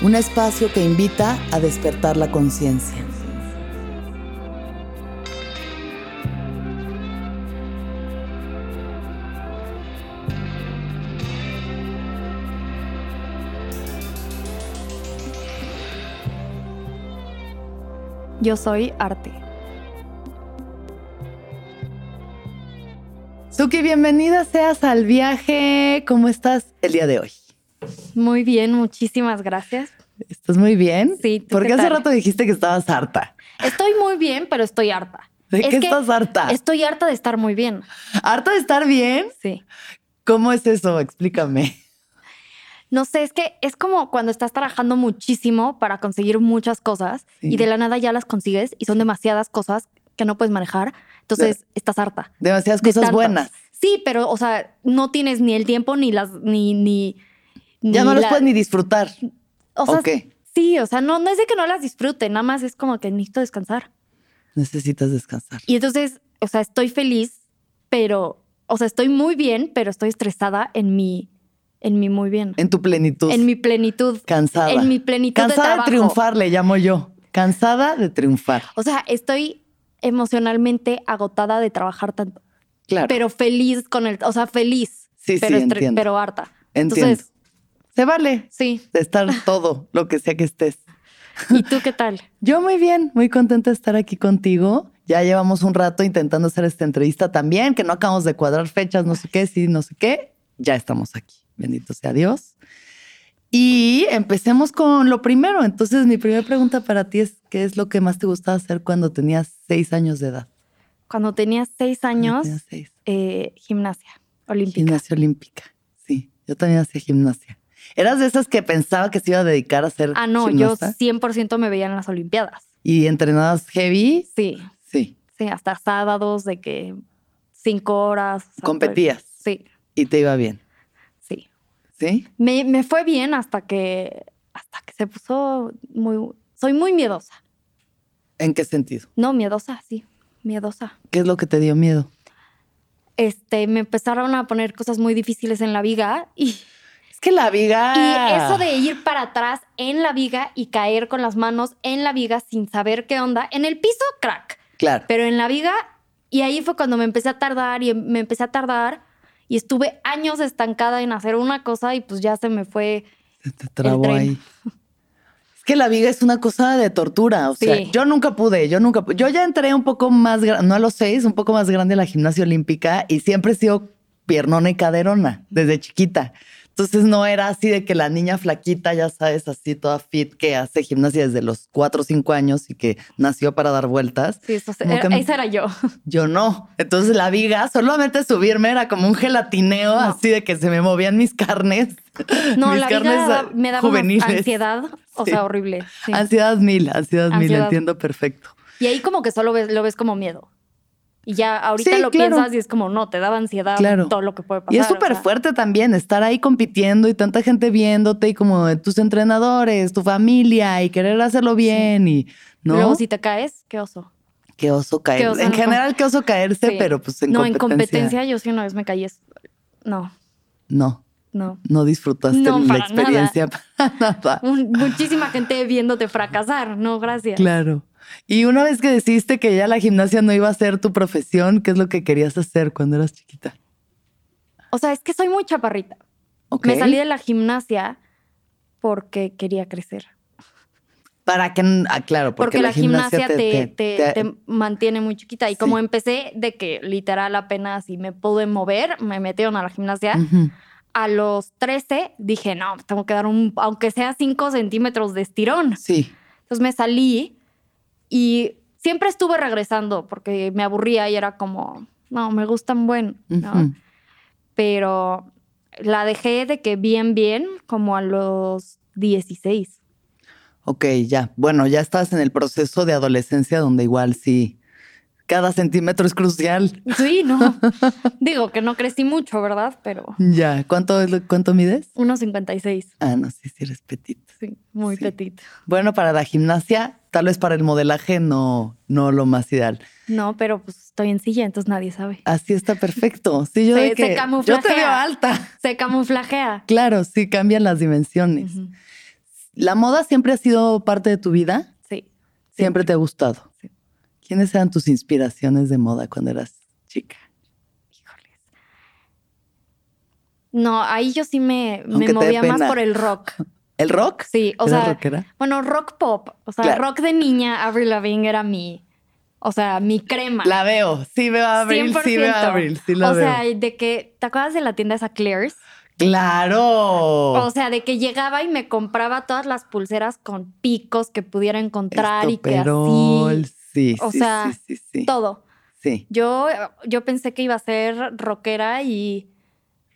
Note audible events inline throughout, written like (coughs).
Un espacio que invita a despertar la conciencia. Yo soy arte. Suki, bienvenida seas al viaje. ¿Cómo estás el día de hoy? Muy bien, muchísimas gracias. ¿Estás muy bien? Sí. ¿tú Porque qué hace rato dijiste que estabas harta. Estoy muy bien, pero estoy harta. ¿De Es qué estás harta? Estoy harta de estar muy bien. ¿Harta de estar bien? Sí. ¿Cómo es eso? Explícame. No sé, es que es como cuando estás trabajando muchísimo para conseguir muchas cosas Sí. y de la nada ya las consigues y son demasiadas cosas que no puedes manejar. Entonces estás harta. Demasiadas de cosas tantas. buenas. Sí, pero, o sea, no tienes ni el tiempo ni las, ni, ni. Ya no las la- puedes ni disfrutar. O sea, sí, o sea, no, no es de que no las disfrute, nada más es como que necesito descansar. Necesitas descansar. Y entonces, o sea, estoy feliz, pero, o sea, estoy muy bien, pero estoy estresada en mi, en mi muy bien. En tu plenitud. En mi plenitud. Cansada. En mi plenitud Cansada de, triunfar, le llamo yo. Cansada de triunfar. O sea, estoy emocionalmente agotada de trabajar tanto, Claro. pero feliz con el, o sea, feliz, Sí, sí, pero, estre- entiendo. pero harta. Entiendo. Entonces, Se vale sí. de estar todo, lo que sea que estés. (laughs) ¿Y tú qué tal? Yo muy bien, muy contenta de estar aquí contigo. Ya llevamos un rato intentando hacer esta entrevista también, que no acabamos de cuadrar fechas, no sé qué, sí, no sé qué. Ya estamos aquí. Bendito sea Dios. Y empecemos con lo primero. Entonces, mi primera pregunta para ti es, ¿qué es lo que más te gustaba hacer cuando tenías seis años de edad? Cuando tenía seis años, tenías seis. eh, gimnasia olímpica. Gimnasia olímpica. Sí, yo también hacía gimnasia. ¿Eras de esas que pensaba que se iba a dedicar a ser Ah, no, gimnasta? yo 100% me veía en las Olimpiadas. ¿Y entrenabas heavy? Sí, Sí. sí, hasta sábados de que cinco horas. o sea, Competías. Sí, Y te iba bien. sí. ¿Sí? Me, me fue bien hasta que, hasta que se puso muy... Soy muy miedosa. ¿En qué sentido? No, miedosa, sí, miedosa. ¿Qué es lo que te dio miedo? Este, me empezaron a poner cosas muy difíciles en la viga y, Es que la viga. y eso de ir para atrás en la viga y caer con las manos en la viga sin saber qué onda. En el piso, crack. Claro. Pero en la viga, y ahí fue cuando me empecé a tardar y me empecé a tardar y estuve años estancada en hacer una cosa y pues ya se me fue. Se te trabó tren. ahí. Es que la viga es una cosa de tortura. O sea, yo nunca pude, yo nunca pu- Yo ya entré un poco más grande, no a los seis, un poco más grande a la gimnasia olímpica y siempre he sido piernona y caderona desde chiquita. Entonces no era así de que la niña flaquita, ya sabes, así toda fit, que hace gimnasia desde los cuatro o cinco años y que nació para dar vueltas. Sí, eso, era- que- esa era yo. (laughs) Yo no. Entonces la viga, solamente subirme era como un gelatineo, No. así de que se me movían mis carnes. No, (laughs) mis la carnes, viga ah, me daba juveniles. ansiedad, o Sí. sea, horrible. sí. Ansiedad mil, ansiedad, mil, Ansiedad. entiendo perfecto. Y ahí como que solo ves, lo ves como miedo. Y ya ahorita Sí, lo claro. piensas y es como, no, te daba ansiedad Claro. todo lo que puede pasar. Y es o súper sea. fuerte también estar ahí compitiendo y tanta gente viéndote y como tus entrenadores, tu familia y querer hacerlo bien y no. Luego si te caes, qué oso. Qué oso caer. Qué oso, en no. general, qué oso caerse, Sí. pero pues en no, competencia. en competencia yo sí una vez me caí es- No, No, no. no disfrutaste No, la experiencia para nada. (laughs) Muchísima gente viéndote fracasar. No, gracias. Claro. Y una vez que decidiste que ya la gimnasia no iba a ser tu profesión, ¿qué es lo que querías hacer cuando eras chiquita? O sea, es que soy muy chaparrita. ¿Ok? Me salí de la gimnasia porque quería crecer. Para que, ah, claro, porque, Porque, la, gimnasia, te, te- te- te mantiene muy chiquita. Y Sí. como empecé de que literal apenas si me pude mover, me metieron a la gimnasia. Ujú. A los 13 dije, no, tengo que dar un, aunque sea 5 centímetros de estirón. Sí. Entonces me salí y siempre estuve regresando porque me aburría y era como, no, me gustan buen, ¿no? Pero la dejé de que bien, bien, como a los 16. Ok, ya. Bueno, ya estás en el proceso de adolescencia donde igual sí, cada centímetro es crucial. Sí, no. (laughs) Digo que no crecí mucho, ¿verdad? Pero Ya. ¿Cuánto, cuánto mides? 1,56. Ah, no, sí, sí eres petit. Sí, muy Sí. Bueno, para la gimnasia, tal vez para el modelaje no, no lo más ideal. No, pero pues estoy en silla, entonces nadie sabe. Así está perfecto. Sí, yo Se- de se que yo te camuflajea. veo alta. Se camuflajea. Claro, sí, cambian las dimensiones. ¿La moda siempre ha sido parte de tu vida? Sí. Siempre te ha gustado. ¿Quiénes eran tus inspiraciones de moda cuando eras chica? Híjoles. No, ahí yo sí me, movía más por el rock. ¿El rock? Sí, o ¿Eras sea, rockera? bueno, rock pop. O sea, Claro. rock de niña, Avril Lavigne era mi, o sea, mi crema. La veo. Sí veo a Abril, sí veo a 100%. Abril. Sí la o veo. sea, de que, ¿te acuerdas de la tienda esa Claire's? ¡Claro! O sea, de que llegaba y me compraba todas las pulseras con picos que pudiera encontrar y que así, Sí, o sí, sea, sí, sí, sí. todo. Sí. Yo, yo pensé que iba a ser rockera y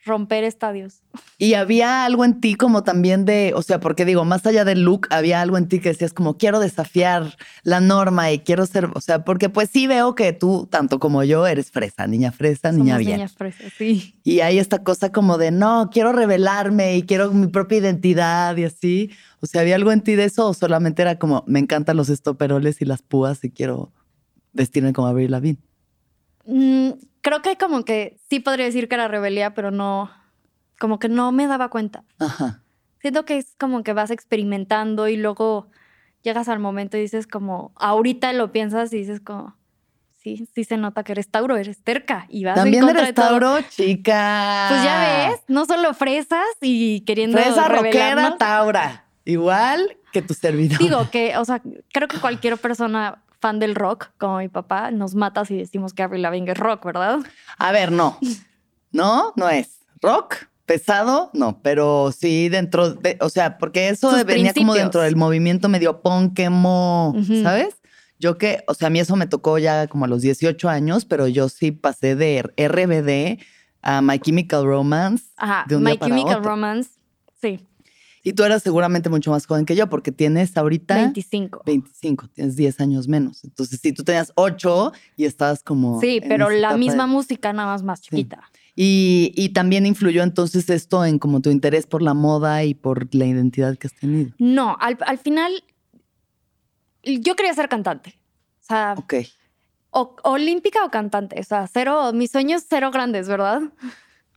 romper estadios. Y había algo en ti como también de, o sea, porque digo, más allá del look, había algo en ti que decías como quiero desafiar la norma y quiero ser, o sea, porque pues sí veo que tú, tanto como yo, eres fresa, niña fresa, niña bien. niñas fresas, sí. Y hay esta cosa como de, no, quiero revelarme y quiero mi propia identidad y así. O sea, ¿había algo en ti de eso o solamente era como, me encantan los estoperoles y las púas y quiero vestirme como Avril Lavigne? Mm, creo que como que sí podría decir que era rebelía, pero no, como que no me daba cuenta. Ajá. Siento que es como que vas experimentando y luego llegas al momento y dices como, ahorita lo piensas y dices como, sí, sí se nota que eres Tauro, eres terca y vas en También contra eres de todo. Tauro, chica. Pues ya ves, no solo fresas y queriendo Fresa revelarnos. Taura. Igual que tu servidor. Digo que, o sea, creo que cualquier persona fan del rock, como mi papá, nos mata si decimos que Avril Lavigne es rock, ¿verdad? A ver, no. (laughs) No, no es. Rock, pesado, no, pero sí dentro de, o sea, porque eso Sus venía como dentro del movimiento medio punk, emo. ¿sabes? Yo que, o sea, a mí eso me tocó ya como a los 18 años, pero yo sí pasé de RBD a My Chemical Romance Ajá, de un My día para Chemical otro. Romance, sí, Y tú eras seguramente mucho más joven que yo, porque tienes ahorita 25. 25, tienes 10 años menos. Entonces, sí, tú tenías 8 y estabas como... Sí, pero la misma de- música, nada más más chiquita. Y, y también influyó entonces esto en como tu interés por la moda y por la identidad que has tenido. No, al, al final yo quería ser cantante. O sea, Ok. o- olímpica o cantante. O sea, cero, mis sueños cero grandes, ¿verdad?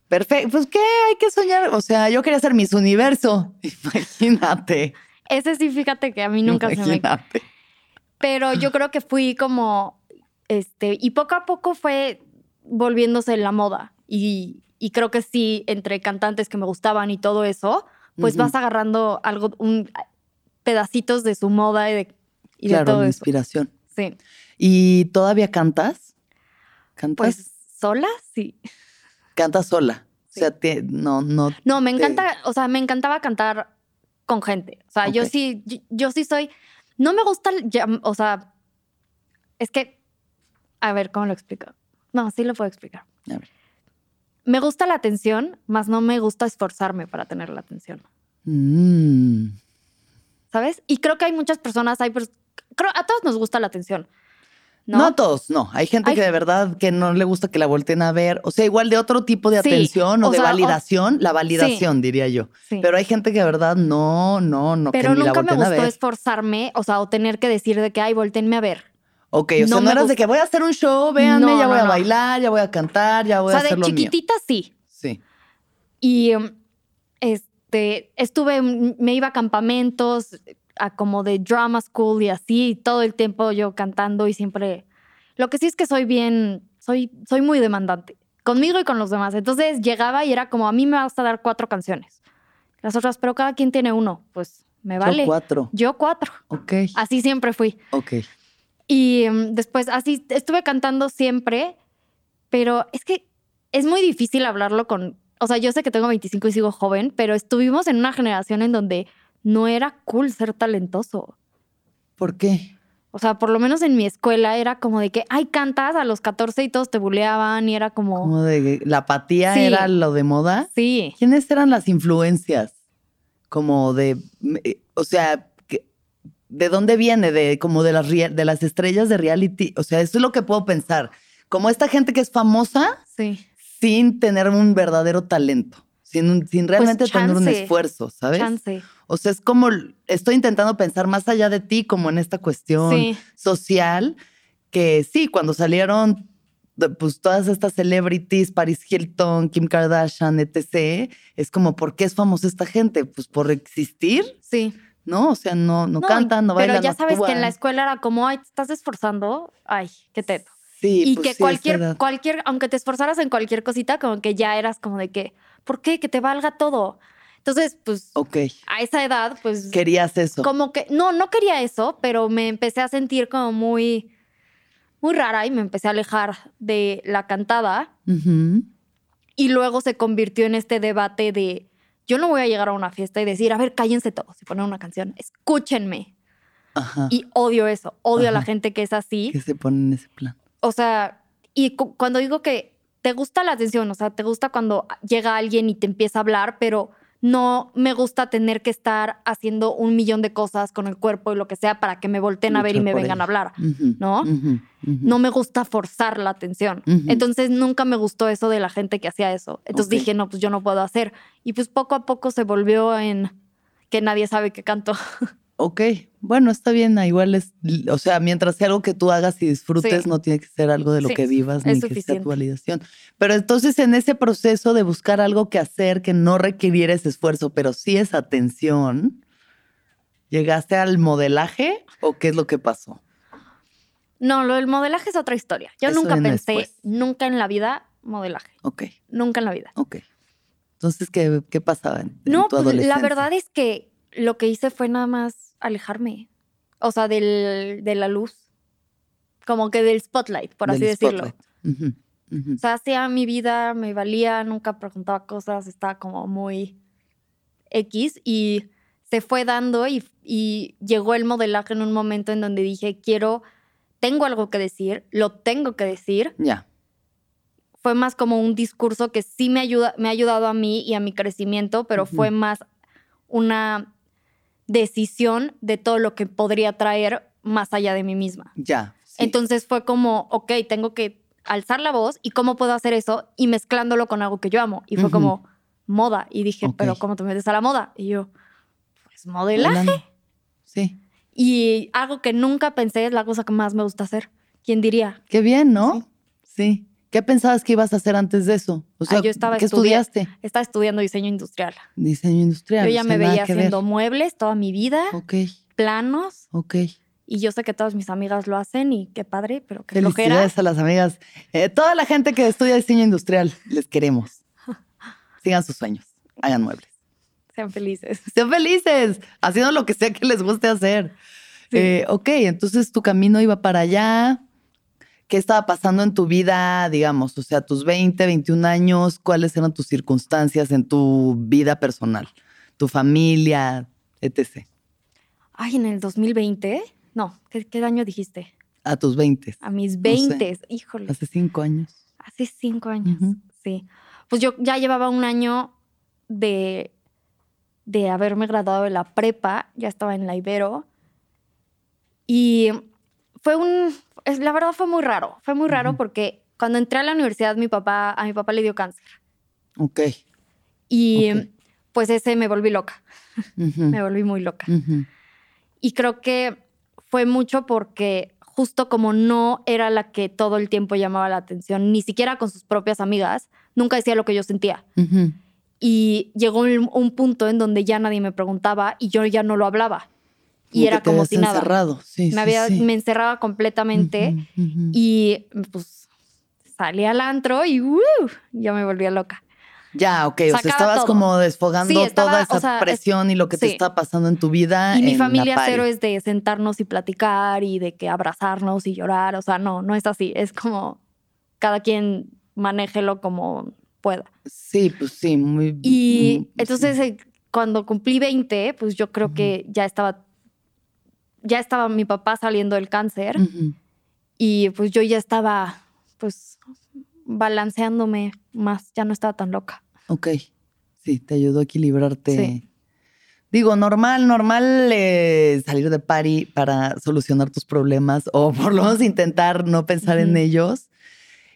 Perfecto. Pues qué, hay que soñar. O sea, yo quería ser Miss Universo. (laughs) Imagínate. Ese sí, fíjate que a mí nunca se me... Imagínate. Pero yo creo que fui como, este, y poco a poco fue volviéndose la moda. Y, y creo que sí, entre cantantes que me gustaban y todo eso, pues vas agarrando algo, un, pedacitos de su moda y de, y de claro, todo la eso. inspiración. Sí. ¿Y todavía cantas? ¿Cantas? Pues sola, sí. Cantas sola. Sí. O sea, te- no, no. No, me te- encanta, o sea, me encantaba cantar con gente. O sea, yo sí, yo, yo sí soy, no me gusta, el o sea, es que, a ver, ¿cómo lo explico? No, sí lo puedo explicar. A ver. Me gusta la atención, más no me gusta esforzarme para tener la atención, Mm. ¿sabes? Y creo que hay muchas personas, hay, creo, a todos nos gusta la atención, ¿no? ¿No? a todos, no. Hay gente Hay- que de verdad que no le gusta que la volteen a ver. O sea, igual de otro tipo de Sí, atención o, de sea, o- validación, la validación, diría yo. Sí. Pero hay gente que de verdad no, no, no, Pero que ni la nunca me a gustó esforzarme, o sea, o tener que decir de que, ay, volteenme a ver. Ok, o sea, no no, me eras de que voy a hacer un show, véanme, No, ya voy no, a no. bailar, ya voy a cantar, ya voy o a sea, hacer de lo mío. chiquitita sí, Sí. Y um, este, estuve, me iba a campamentos, a como de drama school y así, todo el tiempo yo cantando y siempre... Lo que sí es que soy bien, soy, soy muy demandante, conmigo y con los demás. Entonces llegaba y era como, a mí me vas a dar cuatro canciones. Las otras, pero cada quien tiene uno, pues me vale. Yo cuatro. Yo cuatro. Ok. Así siempre fui. Ok. Y um, después así estuve cantando siempre, pero es que es muy difícil hablarlo con, o sea, yo sé que tengo 25 y sigo joven, pero estuvimos en una generación en donde no era cool ser talentoso. ¿Por qué? O sea, por lo menos en mi escuela era como de que, ay, cantas a los 14 y todos te buleaban y era como... Como de la apatía Sí. era lo de moda. Sí. ¿Quiénes eran las influencias? Como de, eh, o sea, ¿de dónde viene? De como de las de las estrellas de reality. O sea, eso es lo que puedo pensar. Como esta gente que es famosa Sí. sin tener un verdadero talento, sin, sin realmente tener un Pues esfuerzo, ¿sabes? Chance. O sea, es como estoy intentando pensar más allá de ti, como en esta cuestión Sí. social, que sí, cuando salieron pues todas estas celebrities, Paris Hilton, Kim Kardashian, etc., es como, ¿por qué es famosa esta gente? Pues por existir, Sí. ¿no? O sea, no, no, cantan, no Pero bailan, ya no sabes que en actúan. la escuela era como, ay, te estás esforzando. Ay, qué teto. Sí, y pues que sí, cualquier, cualquier, aunque te esforzaras en cualquier cosita, como que ya eras como de que, ¿por qué? Que te valga todo. Entonces, pues, Ok, a esa edad, pues, querías eso. como que, no, no quería eso, pero me empecé a sentir como muy, muy rara y me empecé a alejar de la cantada. Ujú. Y luego se convirtió en este debate de, yo no voy a llegar a una fiesta y decir, a ver, cállense todos y poner una canción, escúchenme. Ajá. Y odio eso, odio a la Ajá. gente que es así. que se ponen en ese plan. O sea, y cu- cuando digo que te gusta la atención, o sea, te gusta cuando llega alguien y te empieza a hablar, pero no me gusta tener que estar haciendo un millón de cosas con el cuerpo y lo que sea para que me volteen a ver y me vengan a hablar. ¿no? No me gusta forzar la atención. Entonces nunca me gustó eso de la gente que hacía eso. Entonces dije, no, pues yo no puedo hacer. Y pues poco a poco se volvió en que nadie sabe que canto. (laughs) Ok, bueno, está bien, ah, igual es, o sea, mientras sea algo que tú hagas y disfrutes, Sí. no tiene que ser algo de lo Sí, que vivas es ni que sea tu validación. Pero entonces en ese proceso de buscar algo que hacer que no requiriera ese esfuerzo, pero sí esa atención, ¿llegaste al modelaje o qué es lo que pasó? No, lo del modelaje es otra historia. Yo Eso nunca pensé, después. nunca en la vida modelaje. Ok, Nunca en la vida. ok. Entonces, ¿qué, qué pasaba en, en No, tu pues la adolescencia? verdad es que lo que hice fue nada más alejarme. O sea, del, de la luz. Como que del spotlight, por así decirlo. O sea, hacía mi vida, me valía, nunca preguntaba cosas, estaba como muy X y se fue dando y, y llegó el modelaje en un momento en donde dije, quiero, tengo algo que decir, lo tengo que decir. Ya, Fue más como un discurso que sí me, ayuda, me ha ayudado a mí y a mi crecimiento, pero fue más una decisión de todo lo que podría traer más allá de mí misma. ya. sí. Entonces fue como, ok, tengo que alzar la voz y cómo puedo hacer eso y mezclándolo con algo que yo amo. Y fue como moda. Y dije, pero ¿cómo te metes a la moda? Y yo, pues modelaje. Sí, Y algo que nunca pensé es la cosa que más me gusta hacer. ¿Quién diría? qué bien, ¿no? Sí. ¿Qué pensabas que ibas a hacer antes de eso? O sea, Ah, yo estaba ¿qué estudia- estudiaste? Estaba estudiando diseño industrial. Diseño industrial. yo o ya sea, me veía ver. haciendo muebles toda mi vida, Ok, planos. ok. Y yo sé que todas mis amigas lo hacen y qué padre, pero qué flojera. Felicidades a las amigas. Eh, toda la gente que estudia diseño industrial, les queremos. (laughs) Sigan sus sueños, hagan muebles. Sean felices. Sean felices, haciendo lo que sea que les guste hacer. Sí. Eh, ok, entonces tu camino iba para allá. ¿Qué estaba pasando en tu vida, digamos? O sea, tus 20, 21 años, ¿cuáles eran tus circunstancias en tu vida personal? Tu familia, etc. Ay, en el 2020. No, ¿qué, qué año dijiste? A tus 20, A mis sé. 20. Híjole. hace cinco años. Hace cinco años. Sí. Pues yo ya llevaba un año de, de haberme graduado de la prepa. Ya estaba en la Ibero. Y fue un. Es- la verdad fue muy raro. Fue muy raro Ujú. porque cuando entré a la universidad, mi papá, a mi papá le dio cáncer. Ok. Y Ok. pues ese me volví loca. (laughs) Me volví muy loca. ujú. Y creo que fue mucho porque justo como no era la que todo el tiempo llamaba la atención, ni siquiera con sus propias amigas, nunca decía lo que yo sentía. Y llegó un, un punto en donde ya nadie me preguntaba y yo ya no lo hablaba. Y era como si nada. encerrado. Sí, Me, sí, había, sí. me encerraba completamente Ujú, ujú. y pues salí al antro y ¡uh! yo me volvía loca. Ya, ok. O sea, Sacaba estabas todo. como desfogando estaba, toda esa o sea, es- presión y lo que te está pasando en tu vida. Y mi familia cero es de sentarnos y platicar y de que abrazarnos y llorar. O sea, no, no es así. Es como cada quien manéjelo como pueda. Sí, pues sí, muy. Y muy- entonces eh, cuando cumplí 20, pues yo creo que ya estaba, ya estaba mi papá saliendo del cáncer y pues yo ya estaba pues balanceándome más, ya no estaba tan loca. Ok. Sí, te ayudó a equilibrarte. Sí. Digo, normal, normal eh, salir de party para solucionar tus problemas o (laughs) por lo menos intentar no pensar en ellos.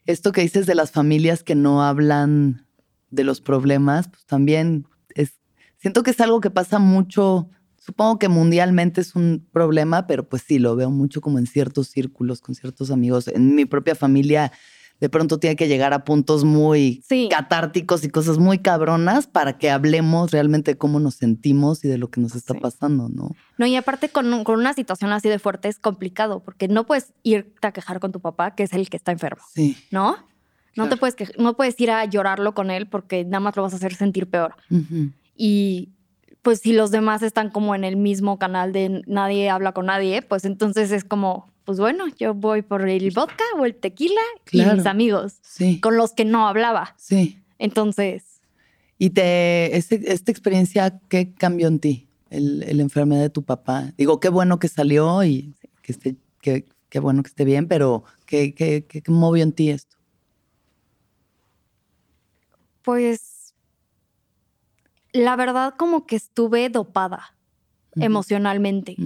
Esto que dices de las familias que no hablan de los problemas, pues también es, siento que es algo que pasa mucho, supongo que mundialmente es un problema, pero pues sí, lo veo mucho como en ciertos círculos, con ciertos amigos. En mi propia familia, de pronto tiene que llegar a puntos muy Sí. catárticos y cosas muy cabronas para que hablemos realmente de cómo nos sentimos y de lo que nos está Sí. pasando, ¿no? No, y aparte con, un- con una situación así de fuerte es complicado porque no puedes irte a quejar con tu papá, que es el que está enfermo, Sí. ¿no? No Claro. te puedes quej- no puedes ir a llorarlo con él porque nada más lo vas a hacer sentir peor. Ujú. Y pues si los demás están como en el mismo canal de nadie habla con nadie, pues entonces es como, pues bueno, yo voy por el vodka o el tequila y mis amigos Sí. con los que no hablaba. Sí. Entonces, ¿Y te, ese- esta experiencia qué cambió en ti? El, el enfermedad de tu papá. Digo, qué bueno que salió y que esté, qué, qué bueno que esté bien, pero ¿qué, qué, qué, qué movió en ti esto? pues la verdad como que estuve dopada emocionalmente.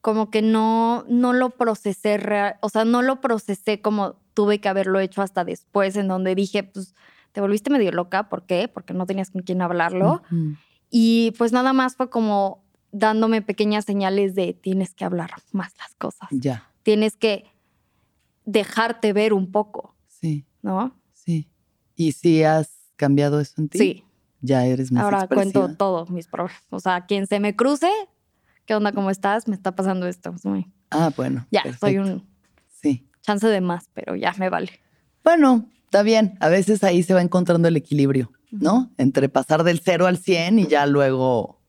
Como que no, no lo procesé, rea- o sea, no lo procesé como tuve que haberlo hecho hasta después, en donde dije, pues, te volviste medio loca, ¿por qué? Porque no tenías con quién hablarlo. Y pues nada más fue como dándome pequeñas señales de tienes que hablar más las cosas, Ya, tienes que dejarte ver un poco, sí, ¿no? sí. ¿Y si has cambiado eso en ti? Sí, Ya eres más ahora cuento expresiva. todos mis problemas. O sea, quien se me cruce, ¿qué onda? ¿Cómo estás? Me está pasando esto. Es muy- Ah, bueno. Ya, soy perfecto. un Sí. chance de más, pero ya me vale. Bueno, está bien. A veces ahí se va encontrando el equilibrio, ¿no? Entre pasar del 0 al 100 y ya luego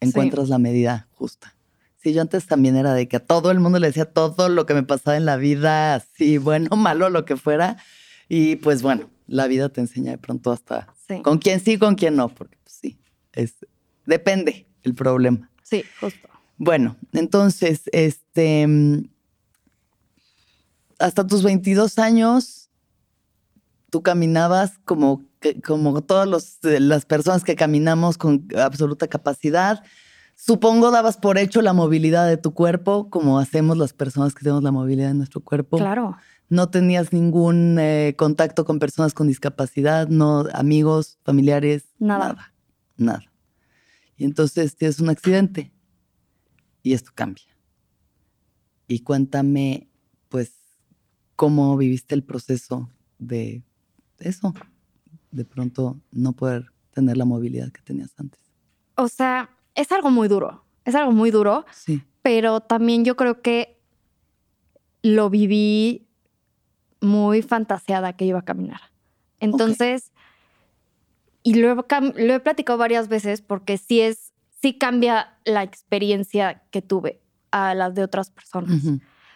encuentras la medida justa. Sí, yo antes también era de que a todo el mundo le decía todo lo que me pasaba en la vida, así, bueno, (laughs) malo, lo que fuera. Y pues bueno, la vida te enseña de pronto hasta Sí. con quién sí, con quién no, porque pues, sí, es, depende el problema. Sí, justo. Bueno, entonces, este, mm, hasta tus 22 años, tú caminabas como, como todas eh, las personas que caminamos con absoluta capacidad. Supongo dabas por hecho la movilidad de tu cuerpo, como hacemos las personas que tenemos la movilidad de nuestro cuerpo. Claro. No tenías ningún eh, contacto con personas con discapacidad, no amigos, familiares, Nada. nada, nada. Y entonces tienes un accidente y esto cambia. Y cuéntame, pues, cómo viviste el proceso de eso, de pronto no poder tener la movilidad que tenías antes. O sea, es algo muy duro. Es algo muy duro, Sí. pero también yo creo que lo viví muy fantaseada que iba a caminar. Entonces, y lo he, lo he platicado varias veces porque sí es, sí cambia la experiencia que tuve a las de otras personas.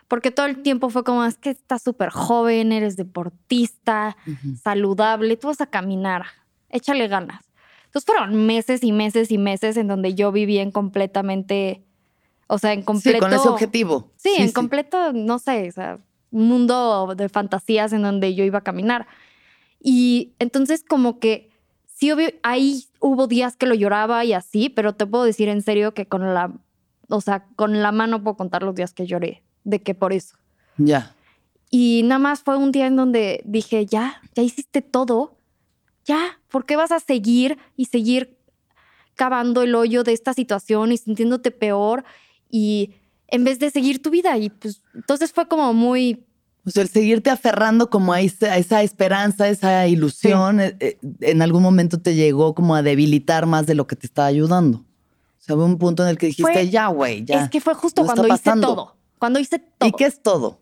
Porque todo el tiempo fue como, es que estás súper joven, eres deportista, saludable, tú vas a caminar, échale ganas. Entonces fueron meses y meses y meses en donde yo vivía en completamente, o sea, en completo... Sí, con ese objetivo. Sí, en completo, no sé, o sea, un mundo de fantasías en donde yo iba a caminar. Y entonces como que sí, obvio, ahí hubo días que lo lloraba y así, pero te puedo decir en serio que con la, o sea, con la mano puedo contar los días que lloré, de que por eso. Ya. Y nada más fue un día en donde dije, ya, ya hiciste todo, ya, ¿por qué vas a seguir y seguir cavando el hoyo de esta situación y sintiéndote peor? Y en vez de seguir tu vida, y pues entonces fue como muy, O sea, el seguirte aferrando como a esa, a esa esperanza, esa ilusión, eh, eh, en algún momento te llegó como a debilitar más de lo que te estaba ayudando. O sea, hubo un punto en el que dijiste, Fue- ya, güey, ya. Es que fue justo cuando hice pasando". todo. Cuando hice todo. ¿Y qué es todo?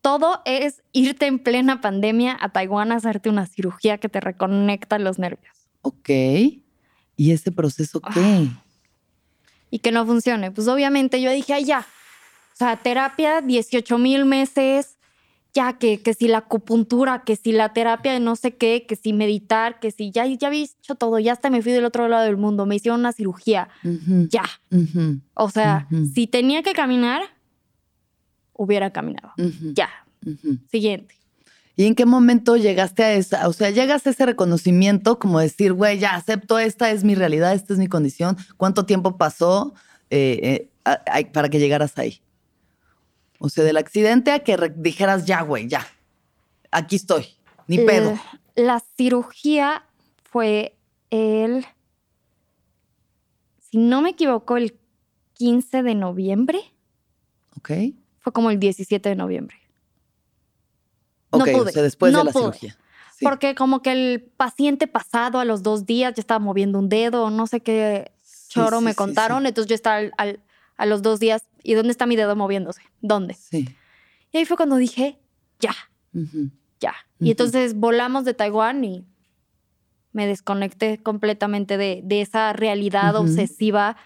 Todo es irte en plena pandemia a Taiwán a hacerte una cirugía que te reconecta los nervios. Ok. ¿Y ese proceso qué? y que no funcione. Pues obviamente yo dije, ay, ya. O sea, terapia, 18 mil meses, ya que, que si la acupuntura, que si la terapia de no sé qué, que si meditar, que si ya, ya había hecho todo, ya hasta me fui del otro lado del mundo, me hicieron una cirugía, Ujú, ya. ujú, O sea, Ujú. si tenía que caminar, hubiera caminado. Ya, siguiente. ¿Y en qué momento llegaste a esa? O sea, llegaste a ese reconocimiento como decir, güey, ya acepto, esta es mi realidad, esta es mi condición. ¿Cuánto tiempo pasó eh, eh, a- a- para que llegaras ahí? O sea, del accidente a que dijeras, ya, güey, ya, aquí estoy, ni pedo. Eh, La cirugía fue el, si no me equivoco, el 15 de noviembre. ¿Ok? Fue como el 17 de noviembre. No Ok, pude, o sea, después no de la pude. cirugía. Sí. Porque como que el paciente pasado a los dos días ya estaba moviendo un dedo, no sé qué choro sí, me contaron. Entonces yo estaba al- al- a los dos días, ¿y dónde está mi dedo moviéndose? ¿Dónde? Sí. Y ahí fue cuando dije, ya, ya. Y entonces volamos de Taiwán y me desconecté completamente de, de esa realidad obsesiva,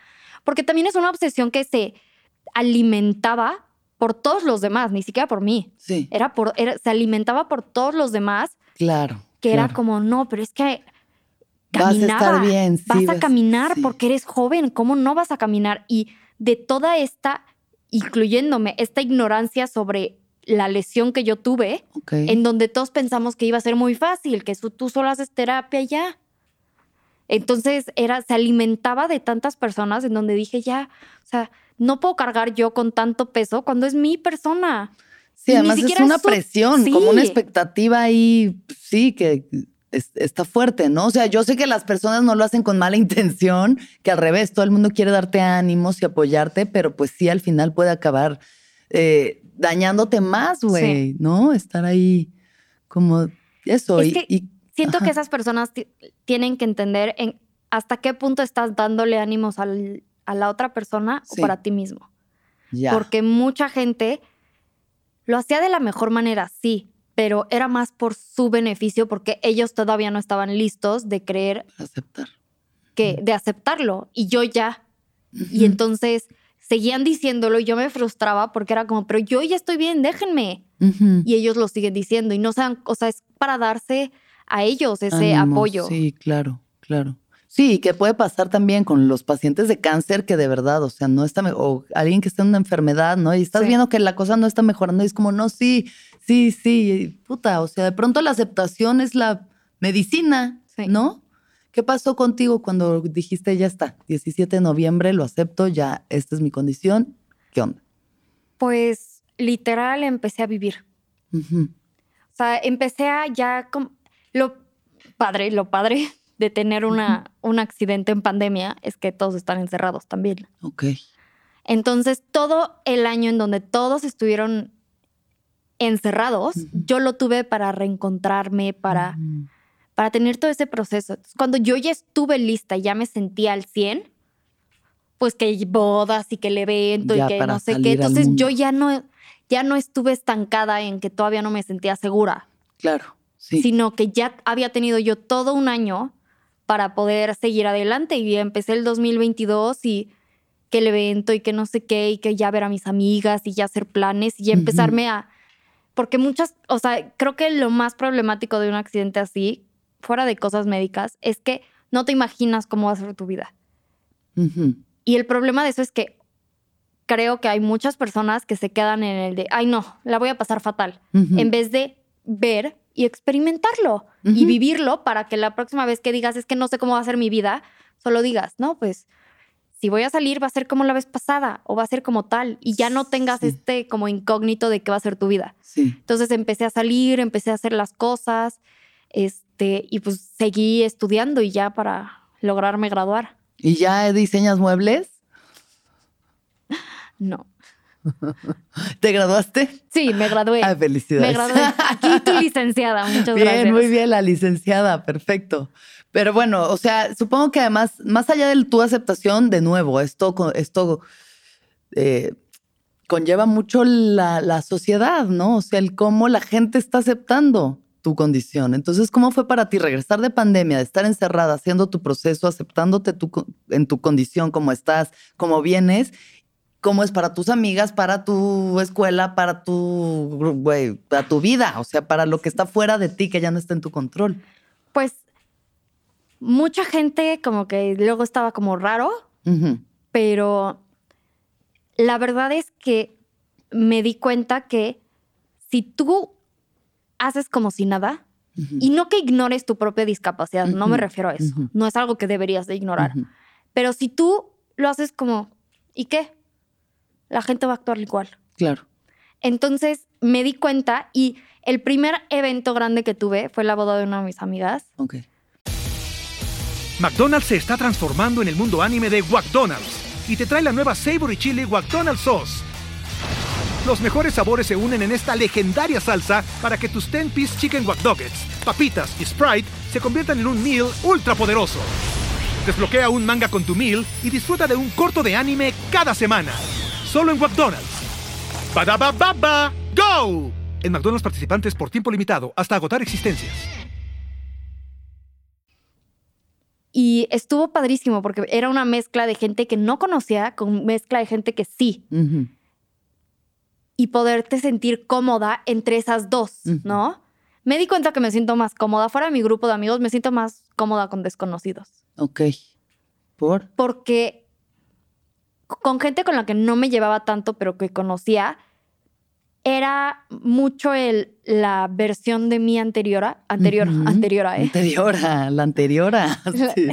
porque también es una obsesión que se alimentaba por todos los demás, ni siquiera por mí. Sí, Era por, era- se alimentaba por todos los demás, claro. que era como, no, pero es que Vas a estar caminaba, bien, sí, vas a caminar sí. porque eres joven, ¿cómo no vas a caminar? Y de toda esta, incluyéndome, esta ignorancia sobre la lesión que yo tuve, en donde todos pensamos que iba a ser muy fácil, que su- tú solo haces terapia y ya. Entonces era, se alimentaba de tantas personas en donde dije ya, o sea, no puedo cargar yo con tanto peso cuando es mi persona. Sí, y además es una su- presión, como una expectativa ahí, sí, que es- está fuerte, ¿no? O sea, yo sé que las personas no lo hacen con mala (laughs) intención, que al revés, todo el mundo quiere darte ánimos y apoyarte, pero pues sí, al final puede acabar eh, dañándote más, güey, ¿no? Estar ahí como eso. Es y, que- y- Siento Ajá. que esas personas ti- tienen que entender en hasta qué punto estás dándole ánimos al- a la otra persona Sí. o para ti mismo. ya. Porque mucha gente lo hacía de la mejor manera, sí, pero era más por su beneficio porque ellos todavía no estaban listos de creer aceptar. que, de aceptarlo y yo ya. Y entonces seguían diciéndolo y yo me frustraba porque era como, pero yo ya estoy bien, déjenme. Y ellos lo siguen diciendo y no saben, o sea, es para darse a ellos ese Ánimo, apoyo. Sí, claro, claro. Sí, y que puede pasar también con los pacientes de cáncer que de verdad, o sea, no está, o alguien que está en una enfermedad, ¿no? Y estás Sí. viendo que la cosa no está mejorando y es como, no, sí, sí, sí, puta, o sea, de pronto la aceptación es la medicina, Sí. ¿no? ¿Qué pasó contigo cuando dijiste, ya está, 17 de noviembre, lo acepto, ya, esta es mi condición? ¿Qué onda? Pues literal empecé a vivir. O sea, empecé a ya com- lo padre, lo padre de tener una, un accidente en pandemia es que todos están encerrados también. Ok. Entonces, todo el año en donde todos estuvieron encerrados, yo lo tuve para reencontrarme, para, Ujú. para tener todo ese proceso. Entonces, cuando yo ya estuve lista, ya me sentía al 100, pues que bodas y que el evento Ya y que no sé qué. Entonces, yo ya no, ya no estuve estancada en que todavía no me sentía segura Claro, sí. sino que ya había tenido yo todo un año para poder seguir adelante. Y empecé el 2022 y que el evento y que no sé qué y que ya ver a mis amigas y ya hacer planes y ya empezarme a... Porque muchas, o sea, creo que lo más problemático de un accidente así, fuera de cosas médicas, es que no te imaginas cómo va a ser tu vida. Y el problema de eso es que creo que hay muchas personas que se quedan en el de, ay no, la voy a pasar fatal en vez de ver y experimentarlo y vivirlo para que la próxima vez que digas es que no sé cómo va a ser mi vida, solo digas, no, pues si voy a salir va a ser como la vez pasada o va a ser como tal y ya no tengas Sí. este como incógnito de qué va a ser tu vida. Sí. Entonces empecé a salir, empecé a hacer las cosas, este, y pues seguí estudiando y ya para lograrme graduar. ¿Y ya diseñas muebles? (laughs) No. (laughs) ¿Te graduaste? Sí, me gradué. Ah, felicidades. me gradué. Aquí tu licenciada, (laughs) muchas bien, gracias. muy bien, la licenciada, perfecto. Pero bueno, o sea, supongo que además, más allá de tu aceptación, de nuevo, esto, esto eh, conlleva mucho la, la sociedad, ¿no? O sea, el cómo la gente está aceptando tu condición. Entonces, ¿cómo fue para ti regresar de pandemia, de estar encerrada, haciendo tu proceso, aceptándote tu en tu condición, como estás, como vienes? ¿Cómo es para tus amigas, para tu escuela, para tu, güey, para tu vida? O sea, para lo que está fuera de ti, que ya no está en tu control. Pues mucha gente como que luego estaba como raro, pero la verdad es que me di cuenta que si tú haces como si nada, y no que ignores tu propia discapacidad, no me refiero a eso, no es algo que deberías de ignorar, pero si tú lo haces como, ¿y qué? La gente va a actuar igual. Claro. Entonces me di cuenta y el primer evento grande que tuve fue la boda de una de mis amigas. Ok. McDonald's se está transformando en el mundo anime de McDonald's y te trae la nueva Savory Chili McDonald's Sauce. Los mejores sabores se unen en esta legendaria salsa para que tus 10-piece chicken wack papitas y Sprite se conviertan en un meal ultra poderoso. Desbloquea un manga con tu meal y disfruta de un corto de anime cada semana. Solo en McDonald's. Badaba baba, go! En McDonald's participantes por tiempo limitado hasta agotar existencias. Y estuvo padrísimo porque era una mezcla de gente que no conocía con mezcla de gente que sí. Y poderte sentir cómoda entre esas dos. ¿no? Me di cuenta que me siento más cómoda. Fuera de mi grupo de amigos, me siento más cómoda con desconocidos. Ok. ¿Por? Porque con gente con la que no me llevaba tanto, pero que conocía, era mucho el, la versión de mí anterior, anterior, Ujú. anterior, ¿eh? Anteriora, la anteriora. (laughs) Sí.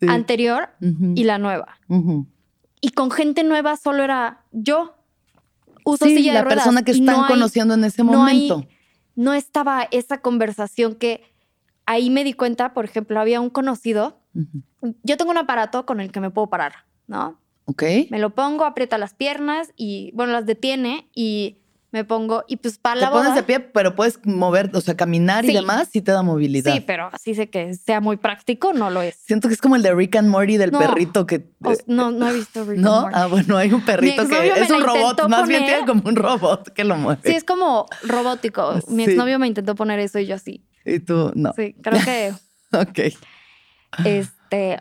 Sí. Anterior Ujú. y la nueva. Ujú. Y con gente nueva solo era yo. Uso Sí, silla de la ruedas. persona que están no hay- conociendo en ese no hay- momento. no estaba esa conversación que ahí me di cuenta, por ejemplo, había un conocido. Yo tengo un aparato con el que me puedo parar, ¿no? Ok. Me lo pongo, aprieta las piernas y, bueno, las detiene y me pongo, y pues para Te la pones boda. de pie, pero puedes mover, o sea, caminar y demás, sí te da movilidad. Sí, pero así sé que sea muy práctico, no lo es. Siento que es como el de Rick and Morty del No. perrito que. O- no, no he visto Rick and ¿No? Morty. Ah, bueno, hay un perrito que es un robot, más bien tiene como un robot que lo mueve. Sí, es como robótico. Mi Sí. exnovio me intentó poner eso y yo así. Y tú, no. Sí, creo que (laughs) Ok. este.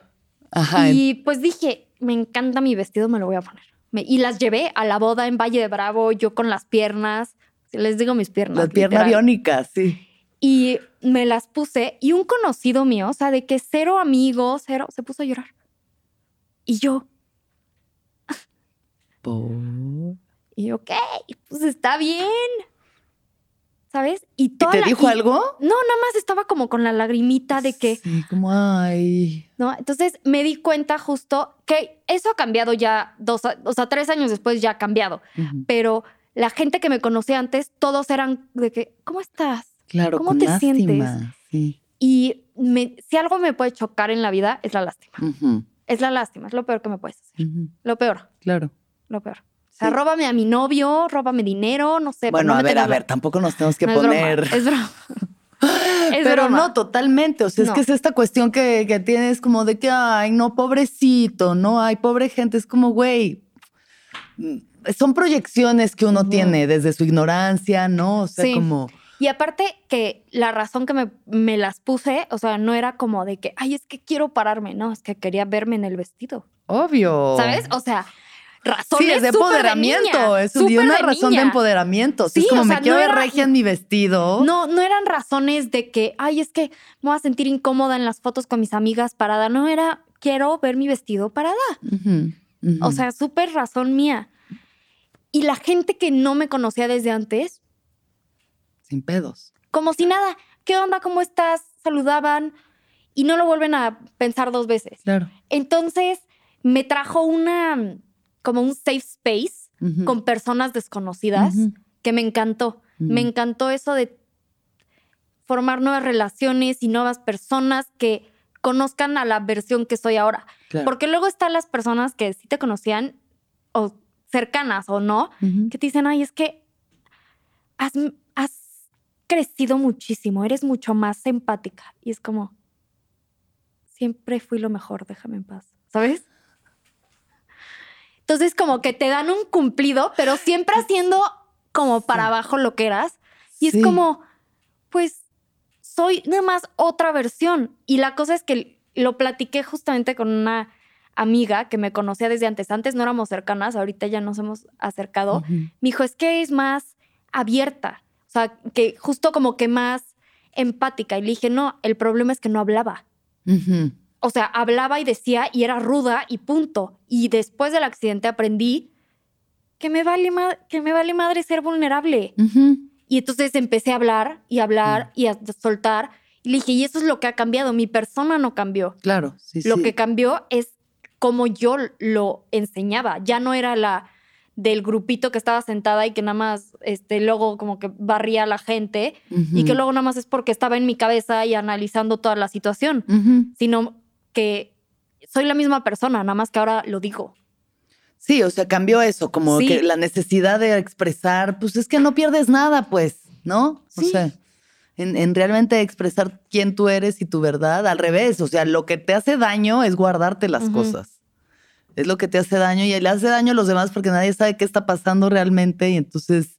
Ajá. Y pues dije, me encanta mi vestido, me lo voy a poner. Me- y las llevé a la boda en Valle de Bravo, yo con las piernas, les digo mis piernas. la pierna literal. biónica, sí. Y me las puse y un conocido mío, o sea, de que cero amigos, cero, se puso a llorar. Y yo, Por- y yo, ok, pues está bien. ¿Sabes? Y ¿Y toda te la- dijo y- algo? No, nada más estaba como con la lagrimita de que, Sí, como, ay. ¿no? Entonces me di cuenta justo que eso ha cambiado ya dos, o sea, tres años después ya ha cambiado. Pero la gente que me conocía antes, todos eran de que, ¿cómo estás? Claro, ¿Cómo con te lástima, sientes? Sí. Y me- si algo me puede chocar en la vida, es la lástima. Es la lástima, es lo peor que me puedes hacer. Lo peor, Claro. lo peor. O sea, róbame a mi novio, róbame dinero, no sé. Bueno, no a ver, a ver, tampoco nos tenemos que No, es broma, poner. Es broma. (laughs) Es Pero broma. no, totalmente. O sea, es que es esta cuestión que, que tienes como de que, ay, no, pobrecito, no, ay, pobre gente. Es como, güey, mm, son proyecciones que uno tiene desde su ignorancia, ¿no? O sea, Sí. como, Y aparte que la razón que me, me las puse, o sea, no era como de que, ay, es que quiero pararme, no, es que quería verme en el vestido, obvio. ¿sabes? O sea, razones Sí, es de empoderamiento, es un- una de razón de empoderamiento. Sí, es como o sea, me quiero no ver era- regia en mi vestido. No, no eran razones de que, ay, es que me voy a sentir incómoda en las fotos con mis amigas parada. No era, quiero ver mi vestido parada. O sea, súper razón mía. Y la gente que no me conocía desde antes, sin pedos. como si nada, ¿qué onda? ¿Cómo estás? Saludaban y no lo vuelven a pensar dos veces. Claro. Entonces, me trajo una, como un safe space con personas desconocidas que me encantó. Me encantó eso de formar nuevas relaciones y nuevas personas que conozcan a la versión que soy ahora. Claro. Porque luego están las personas que sí te conocían o cercanas o no, que te dicen, ay, es que has, has crecido muchísimo, eres mucho más empática. Y es como, siempre fui lo mejor, déjame en paz, ¿sabes? Entonces como que te dan un cumplido, pero siempre haciendo como para abajo lo que eras. Y Sí. es como, pues, soy nada más otra versión. Y la cosa es que lo platiqué justamente con una amiga que me conocía desde antes. Antes no éramos cercanas, ahorita ya nos hemos acercado. Me dijo, es que es más abierta. O sea, que justo como que más empática. Y le dije, no, el problema es que no hablaba. O sea, hablaba y decía y era ruda y punto. Y después del accidente aprendí que me vale, que me vale madre ser vulnerable. Y entonces empecé a hablar y hablar y a soltar. Y le dije, y eso es lo que ha cambiado. Mi persona no cambió. Claro, sí, Lo sí. que cambió es cómo yo lo enseñaba. Ya no era la del grupito que estaba sentada y que nada más este, luego como que barría a la gente y que luego nada más es porque estaba en mi cabeza y analizando toda la situación, sino que soy la misma persona, nada más que ahora lo digo. Sí, o sea, cambió eso, como Sí. que la necesidad de expresar, pues es que no pierdes nada, pues, ¿no? O Sí. sea, en, en realmente expresar quién tú eres y tu verdad, al revés, o sea, lo que te hace daño es guardarte las cosas. Es lo que te hace daño y le hace daño a los demás porque nadie sabe qué está pasando realmente y entonces,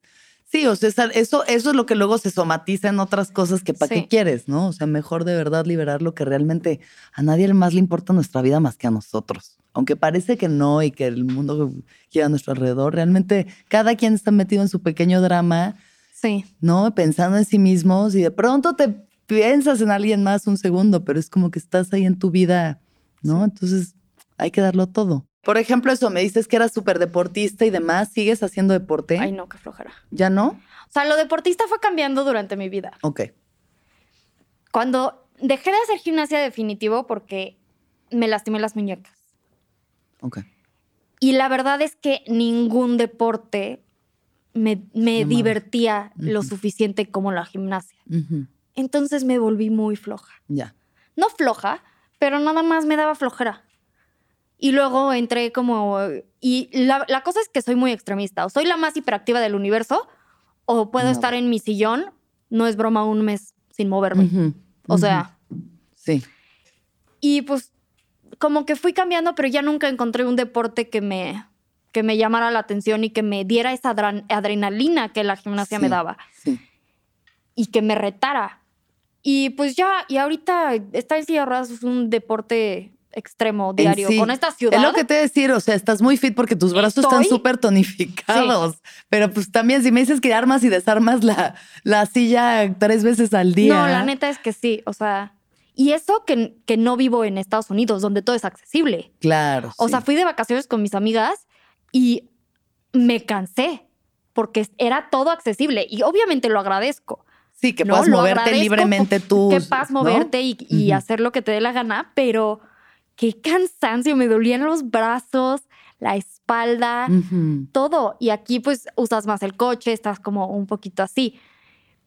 sí, o sea, eso, eso es lo que luego se somatiza en otras cosas que para Sí. qué quieres, ¿no? O sea, mejor de verdad liberar lo que realmente a nadie más le importa nuestra vida más que a nosotros. Aunque parece que no y que el mundo gira a nuestro alrededor, realmente cada quien está metido en su pequeño drama, Sí. ¿no? Pensando en sí mismos y de pronto te piensas en alguien más un segundo, pero es como que estás ahí en tu vida, ¿no? Entonces hay que darlo todo. Por ejemplo, eso, me dices que eras súper deportista y demás, ¿sigues haciendo deporte? Ay, no, qué flojera. ¿Ya no? O sea, lo deportista fue cambiando durante mi vida. Ok. Cuando dejé de hacer gimnasia definitivo porque me lastimé las muñecas. Ok. Y la verdad es que ningún deporte me, me divertía lo suficiente como la gimnasia. Entonces me volví muy floja. Ya. No floja, pero nada más me daba flojera. Y luego entré como... Y la, la cosa es que soy muy extremista. O soy la más hiperactiva del universo, o puedo No. estar en mi sillón, no es broma, un mes sin moverme. O sea, Sí. y pues como que fui cambiando, pero ya nunca encontré un deporte que me, que me llamara la atención y que me diera esa adrenalina que la gimnasia me daba Sí. y que me retara. Y pues ya, y ahorita estar en silla de ruedas es un deporte extremo diario. sí. Con esta ciudad. Es lo que te decir, o sea, estás muy fit porque tus brazos están súper tonificados. Pero pues también si me dices que armas y desarmas la, la silla tres veces al día. No, la neta es que sí. O sea, y eso que, que no vivo en Estados Unidos, donde todo es accesible. Claro. O sí. sea, fui de vacaciones con mis amigas y me cansé porque era todo accesible y obviamente lo agradezco. Sí, que puedas moverte libremente tú. Que puedas ¿no? moverte y, y hacer lo que te dé la gana, pero qué cansancio, me dolían los brazos, la espalda, todo. Y aquí pues usas más el coche, estás como un poquito así,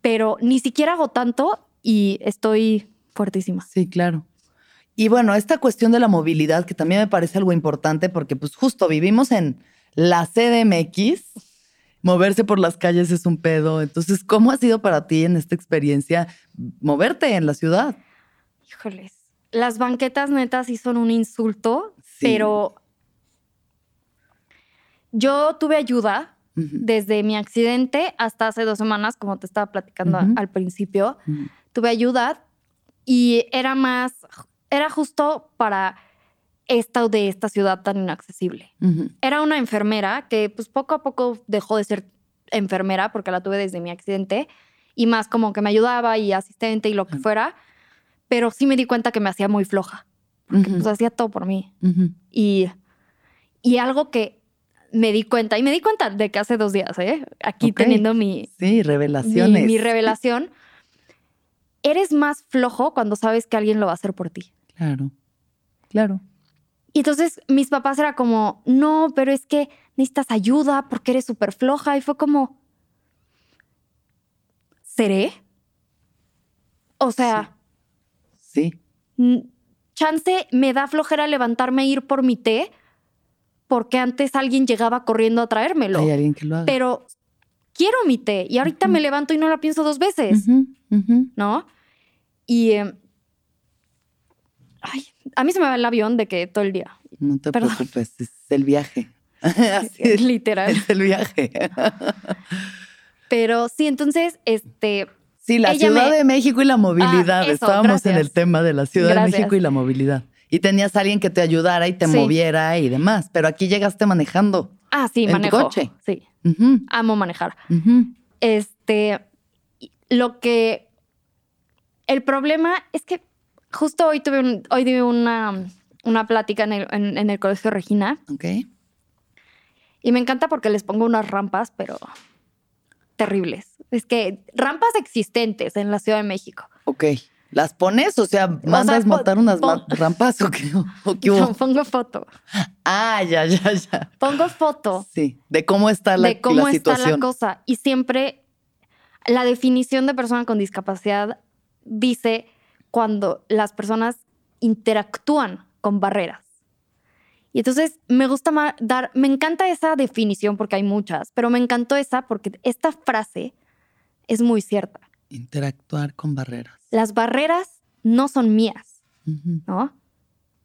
pero ni siquiera hago tanto y estoy fuertísima. Sí, claro. Y bueno, esta cuestión de la movilidad, que también me parece algo importante, porque pues justo vivimos en la CDMX, moverse por las calles es un pedo. Entonces, ¿cómo ha sido para ti en esta experiencia moverte en la ciudad? Híjoles. Las banquetas netas sí son un insulto, Sí. pero yo tuve ayuda desde mi accidente hasta hace dos semanas, como te estaba platicando al principio. Tuve ayuda y era más, era justo para esta de esta ciudad tan inaccesible. Era una enfermera que pues poco a poco dejó de ser enfermera porque la tuve desde mi accidente y más como que me ayudaba y asistente y lo que fuera, pero sí me di cuenta que me hacía muy floja, porque pues hacía todo por mí. Y, y algo que me di cuenta, y me di cuenta de que hace dos días, ¿eh? aquí teniendo mi, Sí, mi, revelaciones. mi revelación, eres más flojo cuando sabes que alguien lo va a hacer por ti. Claro, claro. Y entonces mis papás era como, no, pero es que necesitas ayuda porque eres súper floja. Y fue como, ¿seré? O sea, Sí. mm, chance me da flojera levantarme e ir por mi té porque antes alguien llegaba corriendo a traérmelo. Hay alguien que lo haga. Pero quiero mi té y ahorita me levanto y no la pienso dos veces. ¿no? Y eh, ay, a mí se me va el avión de que todo el día, No te Perdón. preocupes, es el viaje. (laughs) Así es, literal. es el viaje. Pero sí, entonces, este, Sí, la Ella Ciudad me- de México y la movilidad. Ah, eso, Estábamos en el tema de la Ciudad de. México y la movilidad. Y tenías a alguien que te ayudara y te Sí. moviera y demás. Pero aquí llegaste manejando. ah, sí, ¿En tu manejo. coche? Sí, amo manejar. Este, lo que, el problema es que justo hoy tuve, un- hoy di una, una plática en el, en- en el Colegio Regina Ok. y me encanta porque les pongo unas rampas, pero terribles. Es que rampas existentes en la Ciudad de México. Ok. ¿Las pones? O sea, ¿mandas po- montar unas rampas o qué, (laughs) o qué hubo? No, pongo foto. Ah, ya, ya, ya. Pongo foto Sí, de cómo está la, de cómo la está la cosa. Y siempre la definición de persona con discapacidad dice cuando las personas interactúan con barreras. Y entonces me gusta dar, me encanta esa definición porque hay muchas, pero me encantó esa porque esta frase es muy cierta. Interactuar con barreras. Las barreras no son mías. ¿no?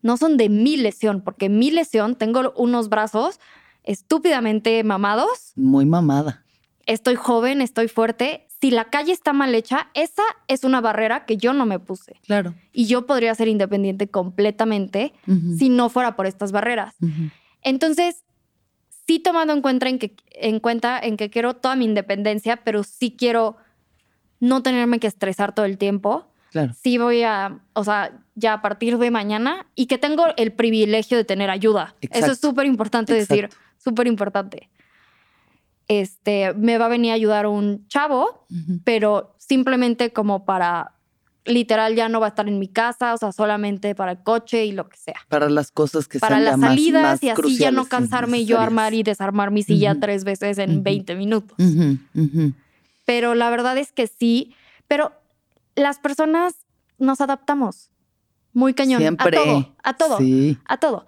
No son de mi lesión, porque mi lesión tengo unos brazos estúpidamente mamados, Muy mamada. estoy joven, estoy fuerte. Si la calle está mal hecha, esa es una barrera que yo no me puse. Claro. Y yo podría ser independiente completamente si no fuera por estas barreras. Entonces, sí tomando en cuenta en que, en cuenta en que quiero toda mi independencia, pero sí quiero no tenerme que estresar todo el tiempo Claro. sí voy a, o sea, ya a partir de mañana y que tengo el privilegio de tener ayuda. Eso Exacto. es súper importante decir, súper importante. Este, me va a venir a ayudar un chavo, Ujú. pero simplemente como para, literal, ya no va a estar en mi casa, o sea, solamente para el coche y lo que sea. Para las cosas que Para sean las más- salidas más y así ya no cansarme y yo armar y desarmar mi silla Ujú. tres veces en Ujú. 20 minutos. Pero la verdad es que sí, pero las personas nos adaptamos muy cañón Siempre. a todo, a todo, Sí. a todo.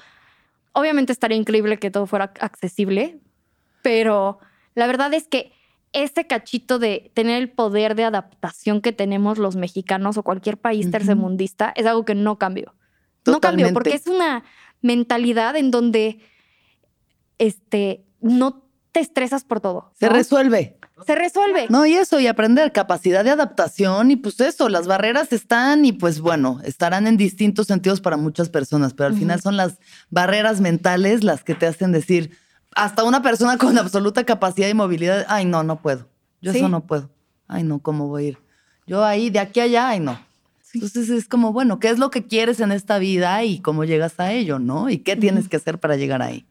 Obviamente estaría increíble que todo fuera accesible, pero la verdad es que ese cachito de tener el poder de adaptación que tenemos los mexicanos o cualquier país tercermundista es algo que no cambió. No cambió porque es una mentalidad en donde este no te estresas por todo. Se ¿no? resuelve. Se resuelve. No, y eso, y aprender capacidad de adaptación, y pues eso, las barreras están, y pues bueno, estarán en distintos sentidos para muchas personas, pero al final son las barreras mentales las que te hacen decir, hasta una persona con absoluta capacidad y movilidad, ay, no, no puedo. Yo Sí. eso no puedo. Ay, no, ¿cómo voy a ir? Yo ahí, de aquí a allá, ay, no. Entonces es como, bueno, ¿qué es lo que quieres en esta vida y cómo llegas a ello, no? ¿Y qué tienes que hacer para llegar ahí?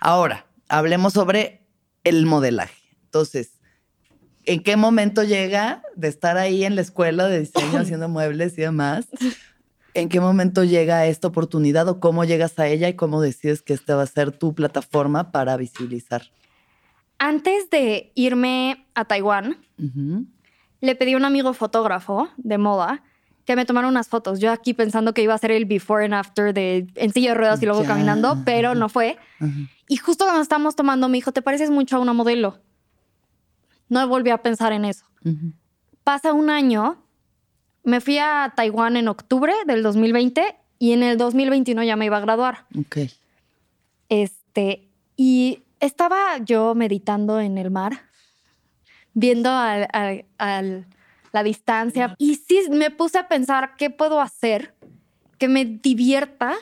Ahora, hablemos sobre el modelaje. Entonces, ¿en qué momento llega de estar ahí en la escuela de diseño (laughs) haciendo muebles y demás? ¿En qué momento llega esta oportunidad o cómo llegas a ella y cómo decides que esta va a ser tu plataforma para visibilizar? Antes de irme a Taiwán, le pedí a un amigo fotógrafo de moda que me tomara unas fotos. Yo aquí pensando que iba a ser el before and after de en silla de ruedas y luego Ya. caminando, pero no fue. Y justo cuando estábamos tomando, me dijo, ¿te pareces mucho a una modelo? No volví a pensar en eso. Ujú. Pasa un año, me fui a Taiwán en octubre del 2020 y en el 2021 ya me iba a graduar. Ok. Este, y estaba yo meditando en el mar, viendo al- al- al- la distancia, y sí me puse a pensar qué puedo hacer que me divierta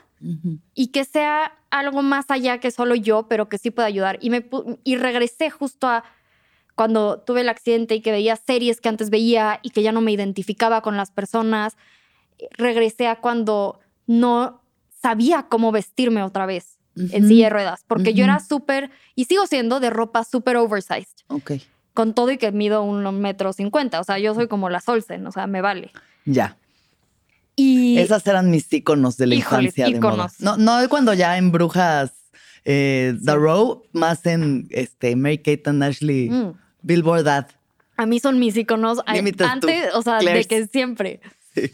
y que sea algo más allá que solo yo, pero que sí pueda ayudar. Y, me, y regresé justo a cuando tuve el accidente y que veía series que antes veía y que ya no me identificaba con las personas. Regresé a cuando no sabía cómo vestirme otra vez en silla de ruedas, porque yo era súper, y sigo siendo de ropa súper oversized, Ok. con todo y que mido un metro cincuenta. O sea, yo soy como la Solsen, o sea, me vale. Ya. Y Esas eran mis íconos de la Híjoles, infancia de moda. íconos. No, no cuando ya en Brujas eh, The Row, más en este, Mary Kate and Ashley Mm. Billboard Ad. A mí son mis iconos a- Límites tú, antes, o sea, Claire's. de que siempre. Sí.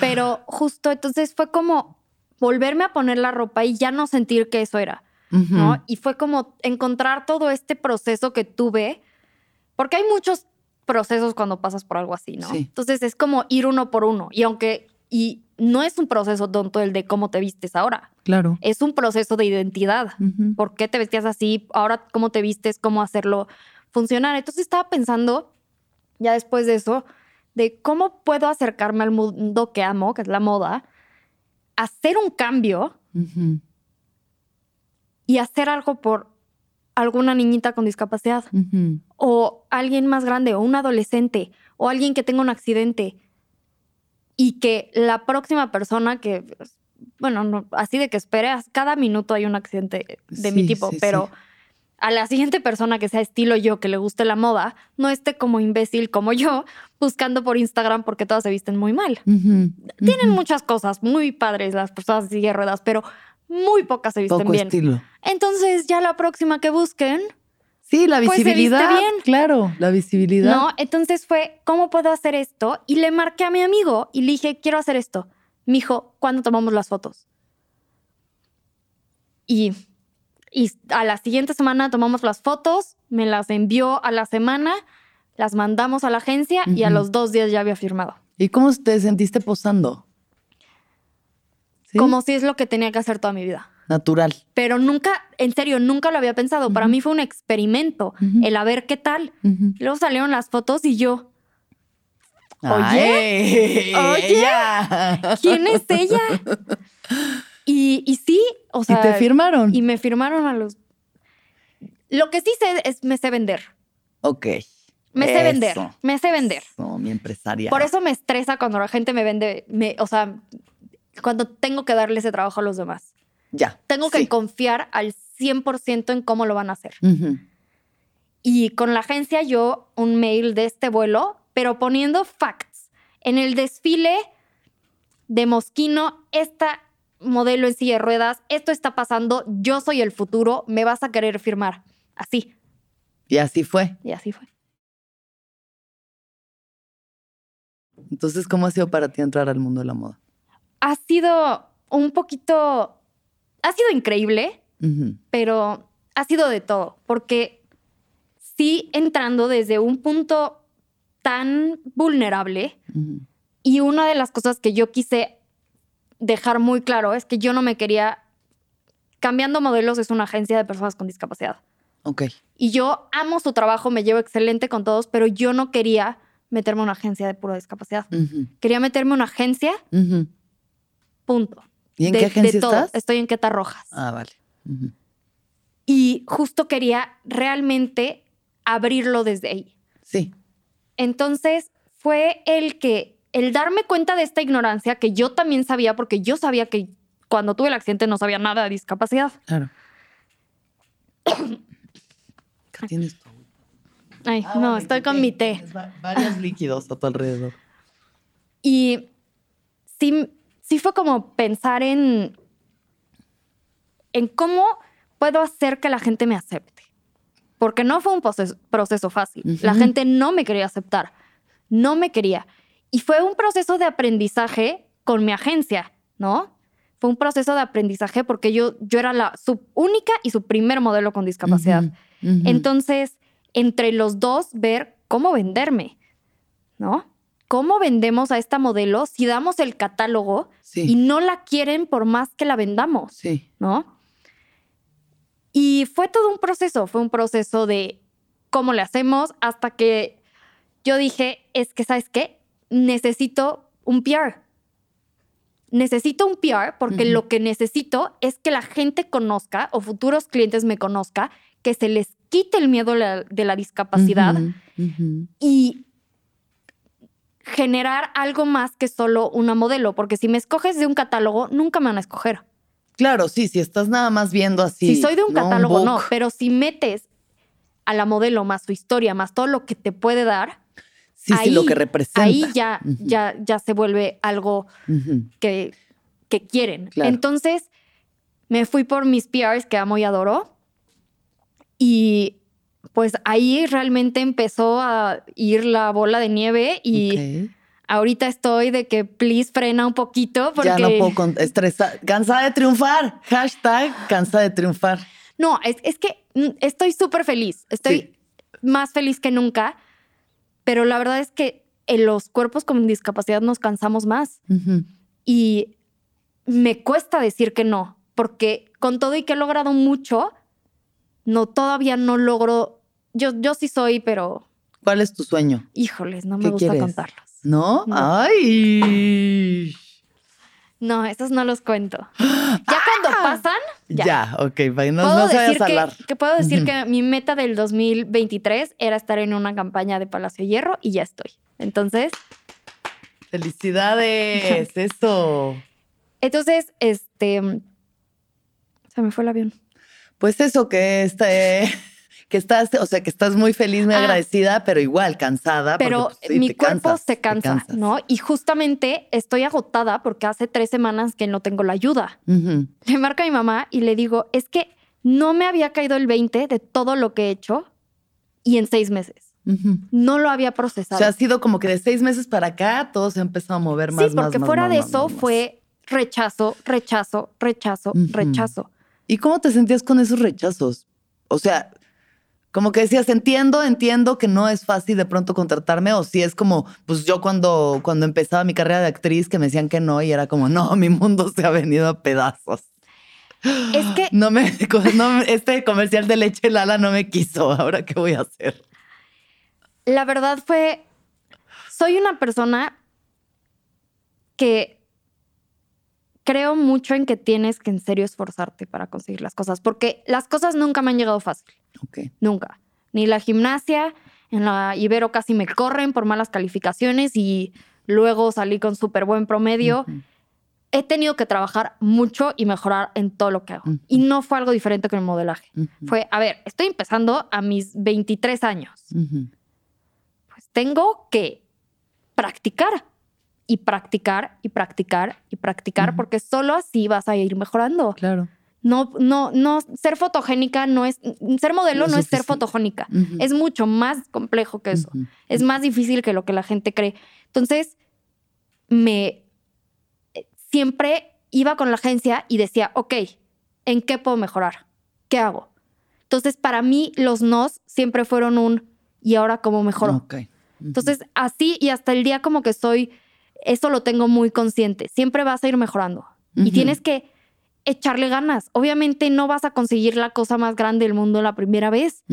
Pero justo entonces fue como volverme a poner la ropa y ya no sentir que eso era. ¿no? Y fue como encontrar todo este proceso que tuve, porque hay muchos procesos cuando pasas por algo así, ¿no? Sí. Entonces es como ir uno por uno. Y aunque, y no es un proceso tonto el de cómo te vistes ahora, Claro. es un proceso de identidad. ¿Por qué te vestías así? Ahora, ¿cómo te vistes? ¿Cómo hacerlo funcionar? Entonces estaba pensando, ya después de eso, de cómo puedo acercarme al mundo que amo, que es la moda, hacer un cambio y hacer algo por alguna niñita con discapacidad o alguien más grande o un adolescente o alguien que tenga un accidente y que la próxima persona que, bueno, no, así de que esperes, cada minuto hay un accidente de mi tipo, sí, pero sí. A la siguiente persona que sea estilo yo, que le guste la moda, no esté como imbécil como yo (laughs) buscando por Instagram porque todas se visten muy mal. Tienen muchas cosas muy padres las personas de silla de ruedas, pero muy pocas se visten Poco bien. estilo. Entonces ya la próxima que busquen, Sí, la Pues se viste visibilidad. bien. Claro, la visibilidad. ¿no? Entonces fue, ¿cómo puedo hacer esto? Y le marqué a mi amigo y le dije, quiero hacer esto. Me dijo, ¿cuándo tomamos las fotos? Y, y a la siguiente semana tomamos las fotos, me las envió a la semana, las mandamos a la agencia y a los dos días ya había firmado. ¿Y cómo te sentiste posando? ¿Sí? Como si es lo que tenía que hacer toda mi vida. Natural. Pero nunca, en serio, nunca lo había pensado. Para mí fue un experimento, el a ver qué tal. Luego salieron las fotos y yo, Oye, Ay, oye, ella. ¿quién es ella? (laughs) Y, y sí, o ¿Y sea, te firmaron? y me firmaron a los... Lo que sí sé es, me sé vender. Ok. Me sé vender. Eso. Me sé vender. No, mi empresaria. Por eso me estresa cuando la gente me vende, me, o sea, cuando tengo que darle ese trabajo a los demás. Ya. Tengo que sí. confiar al 100% en cómo lo van a hacer. Ujú. Y con la agencia yo un mail de este vuelo, pero poniendo facts. En el desfile de Mosquino, esta modelo en silla de ruedas, esto está pasando, yo soy el futuro, me vas a querer firmar. Así. Y así fue. Y así fue. Entonces, ¿cómo ha sido para ti entrar al mundo de la moda? Ha sido un poquito, ha sido increíble, pero ha sido de todo, porque sí entrando desde un punto tan vulnerable. Y una de las cosas que yo quise dejar muy claro es que yo no me quería... Cambiando Modelos es una agencia de personas con discapacidad. Ok. Y yo amo su trabajo, me llevo excelente con todos, pero yo no quería meterme en una agencia de pura discapacidad. Quería meterme en una agencia, punto. ¿Y en de, qué agencia de todo. estás? Estoy en Queta Rojas. Ah, vale. Y justo quería realmente abrirlo desde ahí. Sí. Entonces fue el que, el darme cuenta de esta ignorancia que yo también sabía, porque yo sabía que cuando tuve el accidente no sabía nada de discapacidad. Claro. (coughs) Acá tienes agüita. Ay, Ah, no, vale, estoy con mi té. Varios líquidos a tu alrededor. Y sí, sí fue como pensar en, en cómo puedo hacer que la gente me acepte. Porque no fue un proceso, proceso fácil. La gente no me quería aceptar. No me quería. Y fue un proceso de aprendizaje con mi agencia, ¿no? Fue un proceso de aprendizaje porque yo, yo era la su única y su primer modelo con discapacidad. Entonces, entre los dos, ver cómo venderme, ¿no? ¿Cómo vendemos a esta modelo si damos el catálogo Sí. y no la quieren por más que la vendamos, Sí. ¿no? Y fue todo un proceso, fue un proceso de cómo le hacemos hasta que yo dije, es que, ¿sabes qué? Necesito un PR. Necesito un PR porque lo que necesito es que la gente conozca o futuros clientes me conozca, que se les quite el miedo la- de la discapacidad y generar algo más que solo una modelo, porque si me escoges de un catálogo, nunca me van a escoger. Claro, sí, si estás nada más viendo así. si soy de un ¿no? catálogo, no, pero si metes a la modelo más su historia, más todo lo que te puede dar, Sí, sí, lo ahí- que representa. ahí ya, Ujú. ya, ya se vuelve algo Ujú. que, que quieren. Claro. Entonces me fui por mis PRs que amo y adoro. Y pues ahí realmente empezó a ir la bola de nieve y Ok. ahorita estoy de que please frena un poquito porque Ya no puedo con- estresar. Cansada de triunfar. Hashtag cansada de triunfar. No, es, es que mm, estoy súper feliz. Estoy Sí. más feliz que nunca. Pero la verdad es que en los cuerpos con discapacidad nos cansamos más. Y me cuesta decir que no, porque con todo y que he logrado mucho, no, todavía no logro. Yo, yo sí soy, pero ¿Cuál es tu sueño? híjoles, no me ¿Qué gusta quieres? contarlos. ¿No? No. ¡Ay! No, esos no los cuento. Ya cuando pasan, ya. Ya, ok, para que no, no a decir que, puedo decir que mi meta del 2023 era estar en una campaña de Palacio Hierro y ya estoy. Entonces, ¡Felicidades! (laughs) Eso. entonces, este, se me fue el avión. Pues eso, que este, que estás, o sea, que estás muy feliz, muy Ah. agradecida, pero igual cansada. porque, Pero pues, sí, mi cuerpo cansas, se cansa. ¿no? Y justamente estoy agotada porque hace tres semanas que no tengo la ayuda. Ujú. Le marco a mi mamá y le digo, es que no me había caído el 20 de todo lo que he hecho y en seis meses. No lo había O procesado. sea, ha sido como que de seis meses para acá todo se ha empezado a mover más, sí, porque más, fuera más, de más, eso fue rechazo, rechazo, rechazo, rechazo. ¿Y cómo te sentías con esos rechazos? O sea, como que decías, entiendo, entiendo que no es fácil de pronto contratarme, o si es como, pues yo cuando, cuando empezaba mi carrera de actriz que me decían que no, y era como, no, mi mundo se ha venido a pedazos. Es que No me, (laughs) no, este comercial de leche Lala no me quiso. Ahora qué voy a hacer. la verdad fue, soy una persona que creo mucho en que tienes que en serio esforzarte para conseguir las cosas, porque las cosas nunca me han llegado fácil, Ok. nunca. Ni la gimnasia, en la Ibero casi me corren por malas calificaciones y luego salí con súper buen promedio. He tenido que trabajar mucho y mejorar en todo lo que hago. Y no fue algo diferente con el modelaje. Fue, a ver, estoy empezando a mis 23 años. Pues tengo que practicar y practicar y practicar y practicar porque solo así vas a ir mejorando. Claro. No, no, no, ser fotogénica no es, ser modelo No no, es ser fotogénica. Es mucho más complejo que eso. Es más difícil que lo que la gente cree. Entonces, me eh, siempre iba con la agencia y decía, ok, ¿en qué puedo mejorar? ¿Qué hago? Entonces, para mí, los nos siempre fueron un ¿y ahora cómo mejoro? Entonces, así y hasta el día como que soy, eso lo tengo muy consciente. Siempre vas a ir mejorando y tienes que echarle ganas. Obviamente no vas a conseguir la cosa más grande del mundo la primera vez.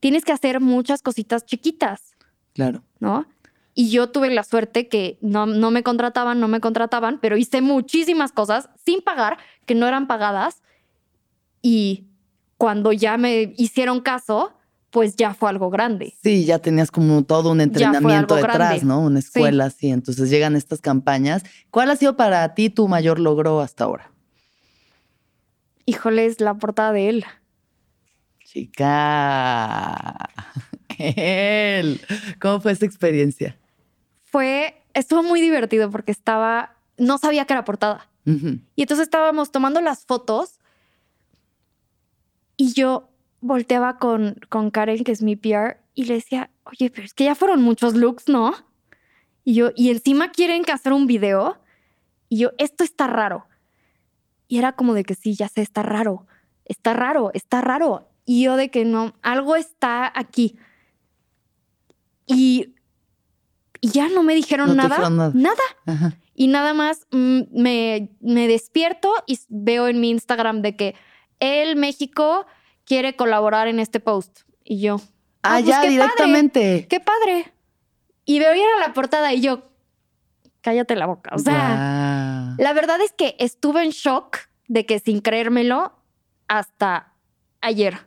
Tienes que hacer muchas cositas chiquitas. Claro. ¿no? Y yo tuve la suerte que no, no me contrataban, no me contrataban, pero hice muchísimas cosas sin pagar, que no eran pagadas. Y cuando ya me hicieron caso, pues ya fue algo grande. Sí, ya tenías como todo un entrenamiento detrás, grande. ¿no? Una escuela así. Entonces llegan estas campañas. ¿Cuál ha sido para ti tu mayor logro hasta ahora? Híjole, es la portada de él. Chica. (laughs) Él. ¿Cómo fue esa experiencia? Fue, estuvo muy divertido porque estaba, no sabía que era portada. Y entonces estábamos tomando las fotos y yo volteaba con, con Karen, que es mi PR, y le decía, oye, pero es que ya fueron muchos looks, ¿no? Y yo, y encima quieren que hacer un video. Y yo, esto está raro. Y era como de que sí, ya sé, está raro. Está raro, está raro. Y yo de que no, algo está aquí. Y, y ya no me dijeron No nada. nada. Nada. Ajá. Y nada más mm, me, me despierto y veo en mi Instagram de que el México quiere colaborar en este post. Y yo, Ah, pues ya, qué directamente. qué padre. Y veo ir a la portada y yo, cállate la boca. O sea. La verdad es que estuve en shock de que sin creérmelo hasta ayer.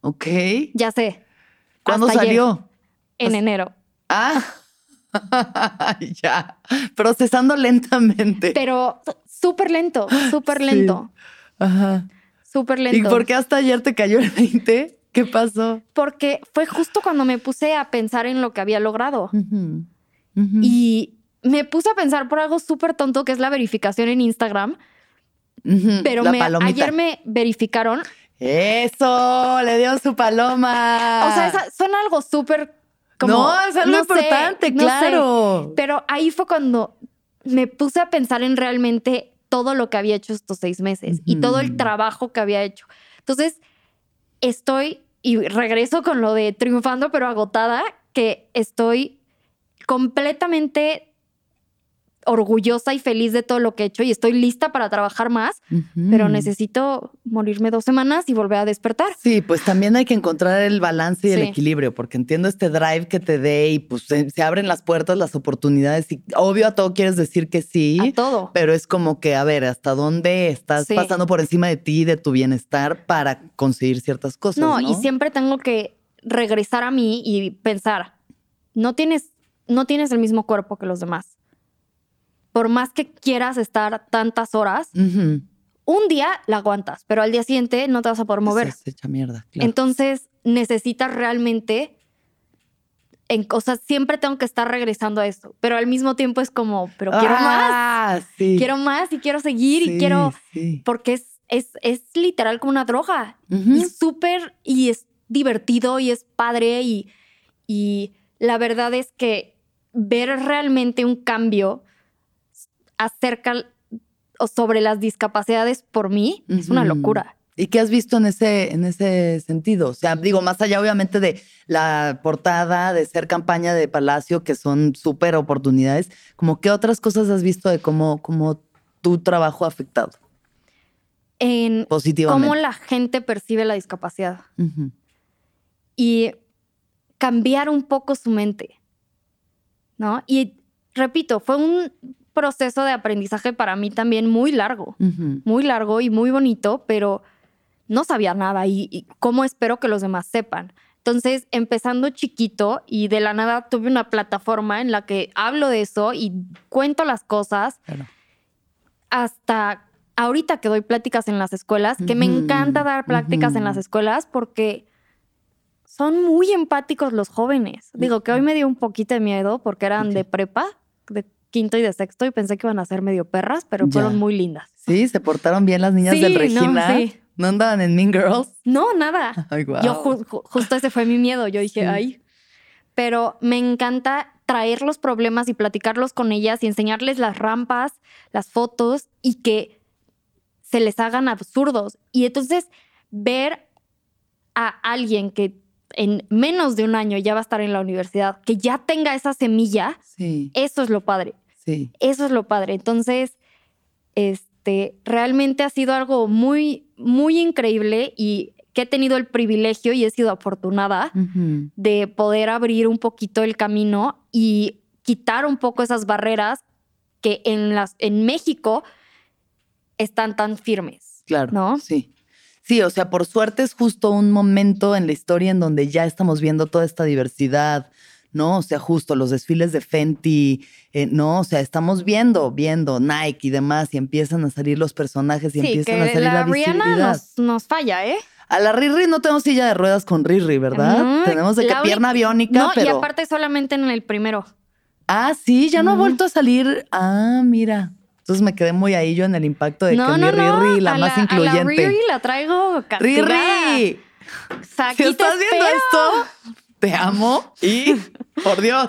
Ok. Ya sé. ¿Cuándo hasta ayer, salió? en enero. Ah. (laughs) ya. Procesando lentamente. Pero súper lento, súper Sí. lento, Ajá. súper lento. ¿Y por qué hasta ayer te cayó el 20? ¿Qué pasó? Porque fue justo cuando me puse a pensar en lo que había logrado. Y me puse a pensar por algo súper tonto que es la verificación en Instagram. Pero me- ayer me verificaron. Eso, le dio su paloma. O sea, esa- suena algo súper como. no, es algo no sé, importante, no sé. claro. Pero ahí fue cuando me puse a pensar en realmente todo lo que había hecho estos seis meses y todo el trabajo que había hecho. Entonces, estoy, y regreso con lo de triunfando pero agotada, que estoy completamente orgullosa y feliz de todo lo que he hecho y estoy lista para trabajar más, pero necesito morirme dos semanas y volver a despertar. Sí, pues también hay que encontrar el balance y el equilibrio, porque entiendo este drive que te dé y pues se, se abren las puertas, las oportunidades y obvio a todo quieres decir que sí, A todo. pero es como que, a ver, ¿hasta dónde estás Sí. pasando por encima de ti, de tu bienestar para conseguir ciertas cosas? No, No, y siempre tengo que regresar a mí y pensar, no tienes, no tienes el mismo cuerpo que los demás. Por más que quieras estar tantas horas, un día la aguantas, pero al día siguiente no te vas a poder mover. Se echa mierda. claro. Entonces necesitas realmente, en cosas, siempre tengo que estar regresando a esto, pero al mismo tiempo es como, pero quiero más, Ah, sí. quiero más y quiero seguir Sí, y quiero, sí. porque es, es, es literal como una droga. Ujú. Y súper, y es divertido y es padre y, y la verdad es que ver realmente un cambio acerca o sobre las discapacidades por mí es una locura. ¿Y qué has visto en ese, en ese sentido? O sea, digo, más allá obviamente de la portada, de ser campaña de Palacio, que son súper oportunidades, como qué otras cosas has visto de cómo, cómo tu trabajo ha afectado En positivamente? cómo la gente percibe la discapacidad y cambiar un poco su mente, ¿no? Y repito, fue un proceso de aprendizaje para mí también muy largo. Ujú. muy largo y muy bonito, pero no sabía nada y, y cómo espero que los demás sepan. Entonces, empezando chiquito y de la nada tuve una plataforma en la que hablo de eso y cuento las cosas Claro. hasta ahorita que doy pláticas en las escuelas, que me Ujú, encanta dar pláticas en las escuelas porque son muy empáticos los jóvenes. Digo que hoy me dio un poquito de miedo porque eran Ok. de prepa, de quinto y de sexto y pensé que iban a ser medio perras, pero Ya. fueron muy lindas. Sí, se portaron bien las niñas Sí, del no, Regina. sí. ¿No andaban en Mean Girls? No, nada. Ay. Yo ju- ju- justo ese fue mi miedo. Yo dije, Sí. ay. Pero me encanta traer los problemas y platicarlos con ellas y enseñarles las rampas, las fotos y que se les hagan absurdos. Y entonces ver a alguien que en menos de un año ya va a estar en la universidad, que ya tenga esa semilla, Sí, eso es lo padre. sí. Eso es lo padre. Entonces, este, realmente ha sido algo muy, muy increíble y que he tenido el privilegio y he sido afortunada de poder abrir un poquito el camino y quitar un poco esas barreras que en, las, en México están tan firmes. Claro. ¿No? Sí. Sí, o sea, por suerte es justo un momento en la historia en donde ya estamos viendo toda esta diversidad, ¿no? O sea, justo los desfiles de Fenty, eh, ¿no? O sea, estamos viendo, viendo Nike y demás, y empiezan a salir los personajes y Sí, empiezan a salir la, la Rihanna nos, nos falla, ¿eh? A la Riri no tenemos silla de ruedas con Riri, ¿verdad? Tenemos de que pierna biónica, No, pero. y aparte solamente en el primero. Ah, sí, ya no ha vuelto a salir. Ah, mira. Entonces me quedé muy ahí yo en el impacto de no, que no, mi no. Riri, la a más A la incluyente. Riri la traigo castigada. Riri. Si estás viendo espero. esto, te amo y por Dios,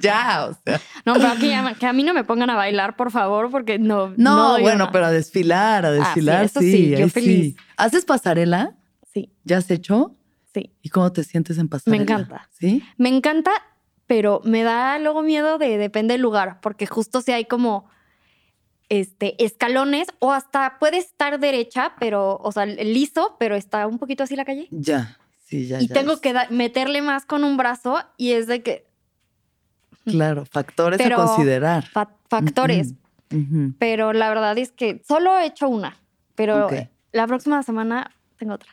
ya, o sea. No, pero aquí ya- que a mí no me pongan a bailar, por favor, porque no. No, bueno, pero a desfilar, a sí, desfilar, eso sí, sí, yo ahí feliz. sí. ¿Haces pasarela? Sí, ¿Ya has hecho? sí. ¿Y cómo te sientes en pasarela? encanta. ¿Sí? Me encanta, pero me da luego miedo de depende del lugar, porque justo si hay como este escalones o hasta puede estar derecha, pero, o sea, liso, pero está un poquito así la calle. Ya, sí, ya. y ya. tengo que meterle más con un brazo y es de que Claro, factores Pero- a considerar. fa- factores. Pero la verdad es que solo he hecho una, pero la próxima semana tengo otra.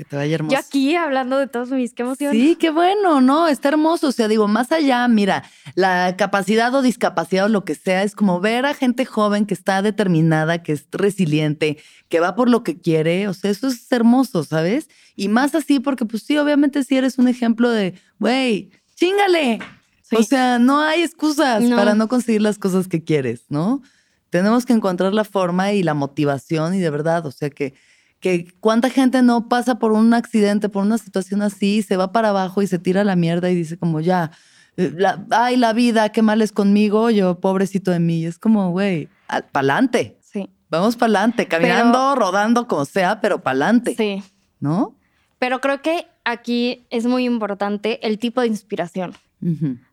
Que te vaya hermoso. Yo aquí hablando de todos mis, qué emoción. Sí, qué bueno, ¿no? Está hermoso. O sea, digo, más allá, mira, la capacidad o discapacidad o lo que sea, es como ver a gente joven que está determinada, que es resiliente, que va por lo que quiere. O sea, eso es hermoso, ¿sabes? Y más así, porque pues sí, obviamente sí eres un ejemplo de, güey, chingale. Sí. O sea, no hay excusas No. para no conseguir las cosas que quieres, ¿no? Tenemos que encontrar la forma y la motivación y de verdad, o sea que que cuánta gente no pasa por un accidente, por una situación así, se va para abajo y se tira a la mierda y dice como ya, eh, la- ay, la vida, qué mal es conmigo, yo pobrecito de mí. Y es como, güey, pa'lante, Sí, vamos pa'lante, caminando, rodando, como sea, pero pa'lante. sí. ¿no? Pero creo que aquí es muy importante el tipo de inspiración,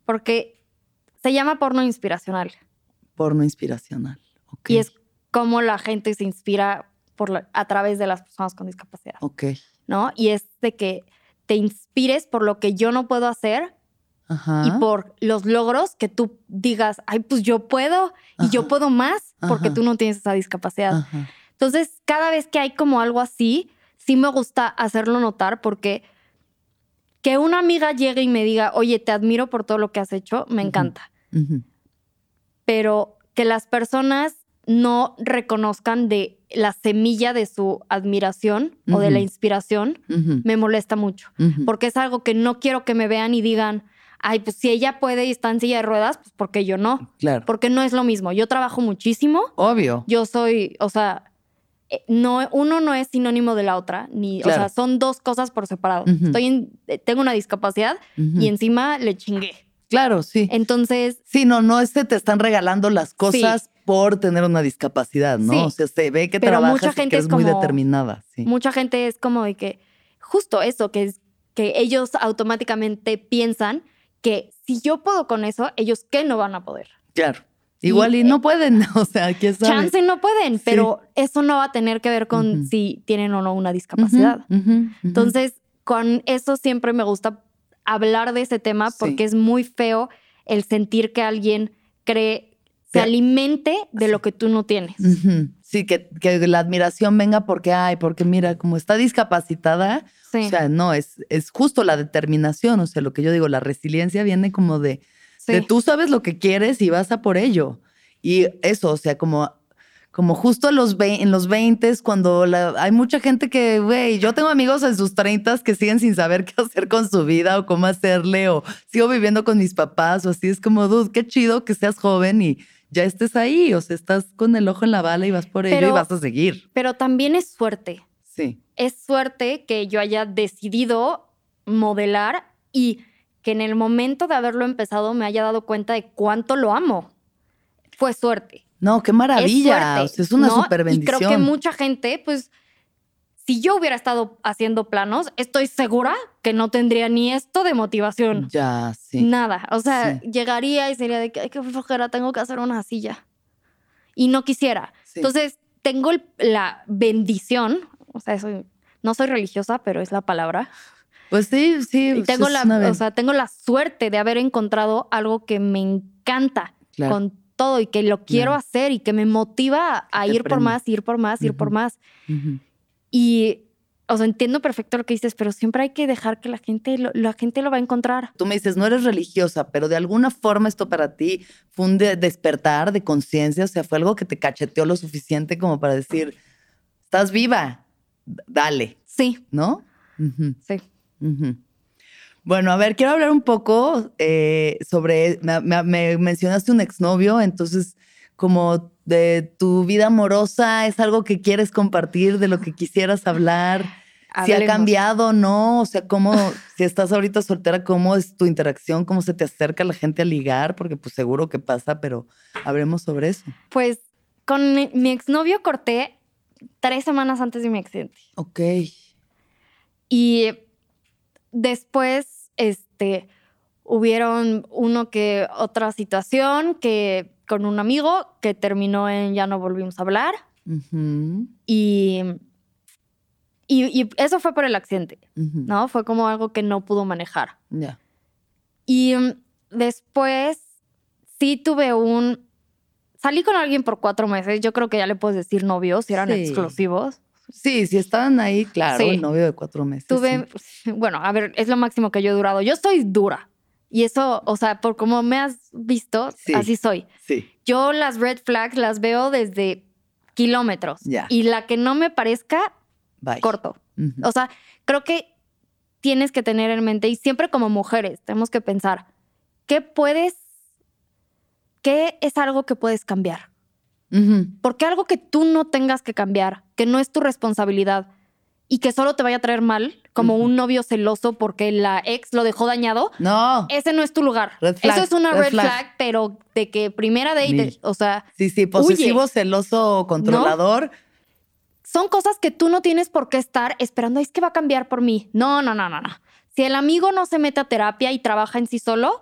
porque se llama porno inspiracional Porno inspiracional. Y es como la gente se inspira por la- a través de las personas con discapacidad, Ok. ¿no? Y es de que te inspires por lo que yo no puedo hacer Ajá. y por los logros que tú digas, ay, pues yo puedo y yo puedo más porque Ajá. tú no tienes esa discapacidad. Entonces, cada vez que hay como algo así, sí me gusta hacerlo notar porque que una amiga llegue y me diga, oye, te admiro por todo lo que has hecho, me encanta. Pero que las personas no reconozcan de la semilla de su admiración o de la inspiración, me molesta mucho. Porque es algo que no quiero que me vean y digan, ay, pues si ella puede y está en silla de ruedas, pues porque yo no. Claro. Porque no es lo mismo. Yo trabajo muchísimo Obvio. yo soy, o sea, eh, no, uno no es sinónimo de la otra, ni, Claro. o sea, son dos cosas por separado. Estoy en- eh, tengo una discapacidad y encima le chingué. Claro, sí. Entonces, Sí, no, no es que te están regalando las cosas por tener una discapacidad, ¿no? Sí. O sea, se ve que Pero trabajas mucha y gente que es muy determinada. Sí. mucha gente es como de que, justo eso, que es que ellos automáticamente piensan que si yo puedo con eso, ellos qué no van a poder. Claro. Igual y, eh, no pueden, (laughs) o sea, quién sabe. Chance no pueden, Sí. pero eso no va a tener que ver con si tienen o no una discapacidad. Entonces, con eso siempre me gusta hablar de ese tema Sí. porque es muy feo el sentir que alguien cree, se Te- alimente de lo que tú no tienes. Sí, que, que la admiración venga porque, ay, porque mira, como está discapacitada, Sí, o sea, no, es, es justo la determinación, o sea, lo que yo digo, la resiliencia viene como de, de tú sabes lo que quieres y vas a por ello. Y eso, o sea, como, como justo a los en los 20 cuando la- hay mucha gente que, güey, yo tengo amigos en sus 30 que siguen sin saber (laughs) qué hacer con su vida o cómo hacerle, o sigo viviendo con mis papás, o así es como, dude, qué chido que seas joven y ya estés ahí, o sea, estás con el ojo en la bala y vas por ello y vas a seguir. Pero también es suerte. Sí. Es suerte que yo haya decidido modelar y que en el momento de haberlo empezado me haya dado cuenta de cuánto lo amo. Fue suerte. No, qué es maravilla, suerte. es una ¿no? super bendición. Y creo que mucha gente, pues, si yo hubiera estado haciendo planos, estoy segura que no tendría ni esto de motivación. Ya, sí. Nada. O sea, Sí. llegaría y sería de que, ay, qué flojera, tengo que hacer una silla. Y no quisiera. Sí. Entonces, tengo el- la bendición, o sea, eso, no soy religiosa, pero es la palabra. Pues sí, sí. Y pues tengo la, o sea, tengo la suerte de haber encontrado algo que me encanta Claro. con todo y que lo quiero Claro. hacer y que me motiva a ir por más, ir por más, ir por más. Y, o sea, entiendo perfecto lo que dices, pero siempre hay que dejar que la gente lo, la gente lo va a encontrar. Tú me dices, no eres religiosa, pero de alguna forma esto para ti fue un de- despertar de conciencia, o sea, fue algo que te cacheteó lo suficiente como para decir, estás viva, dale, Sí, ¿no? Ujú, sí. Bueno, a ver, quiero hablar un poco eh, sobre, me, me- me mencionaste un exnovio, entonces como de tu vida amorosa, ¿es algo que quieres compartir, de lo que quisieras hablar? Si ha cambiado o no, o sea, cómo, si estás ahorita soltera, cómo es tu interacción, cómo se te acerca la gente a ligar, porque pues seguro que pasa, pero hablemos sobre eso. Pues con mi, mi exnovio corté tres semanas antes de mi accidente. Ok. Y después, este, hubieron uno que otra situación que con un amigo que terminó en ya no volvimos a hablar. Y, y, y eso fue por el accidente. ¿no? Fue como algo que no pudo manejar. Ya. Y mm, después sí tuve un... Salí con alguien por cuatro meses. Yo creo que ya le puedes decir novios si eran Sí. exclusivos. Sí, si estaban ahí, claro, Sí. el novio de cuatro meses. Tuve, sí. bueno, a ver, es lo máximo que yo he durado. Yo soy dura. Y eso, o sea, por como me has visto, Sí. así soy. Sí. Yo las red flags las veo desde kilómetros. Y la que no me parezca, Bye. corto. O sea, creo que tienes que tener en mente, y siempre como mujeres, tenemos que pensar, ¿qué puedes, qué es algo que puedes cambiar? Ujú. Porque algo que tú no tengas que cambiar, que no es tu responsabilidad y que solo te vaya a traer mal, como un novio celoso porque la ex lo dejó dañado, No. ese no es tu lugar. Red flag, Eso es una red red, flag. flag. pero de que primera date, Mil. o sea, Sí, sí, posesivo, celoso, controlador. son cosas que tú no tienes por qué estar esperando, es que va a cambiar por mí. No, no, no, no, no. Si el amigo no se mete a terapia y trabaja en sí solo,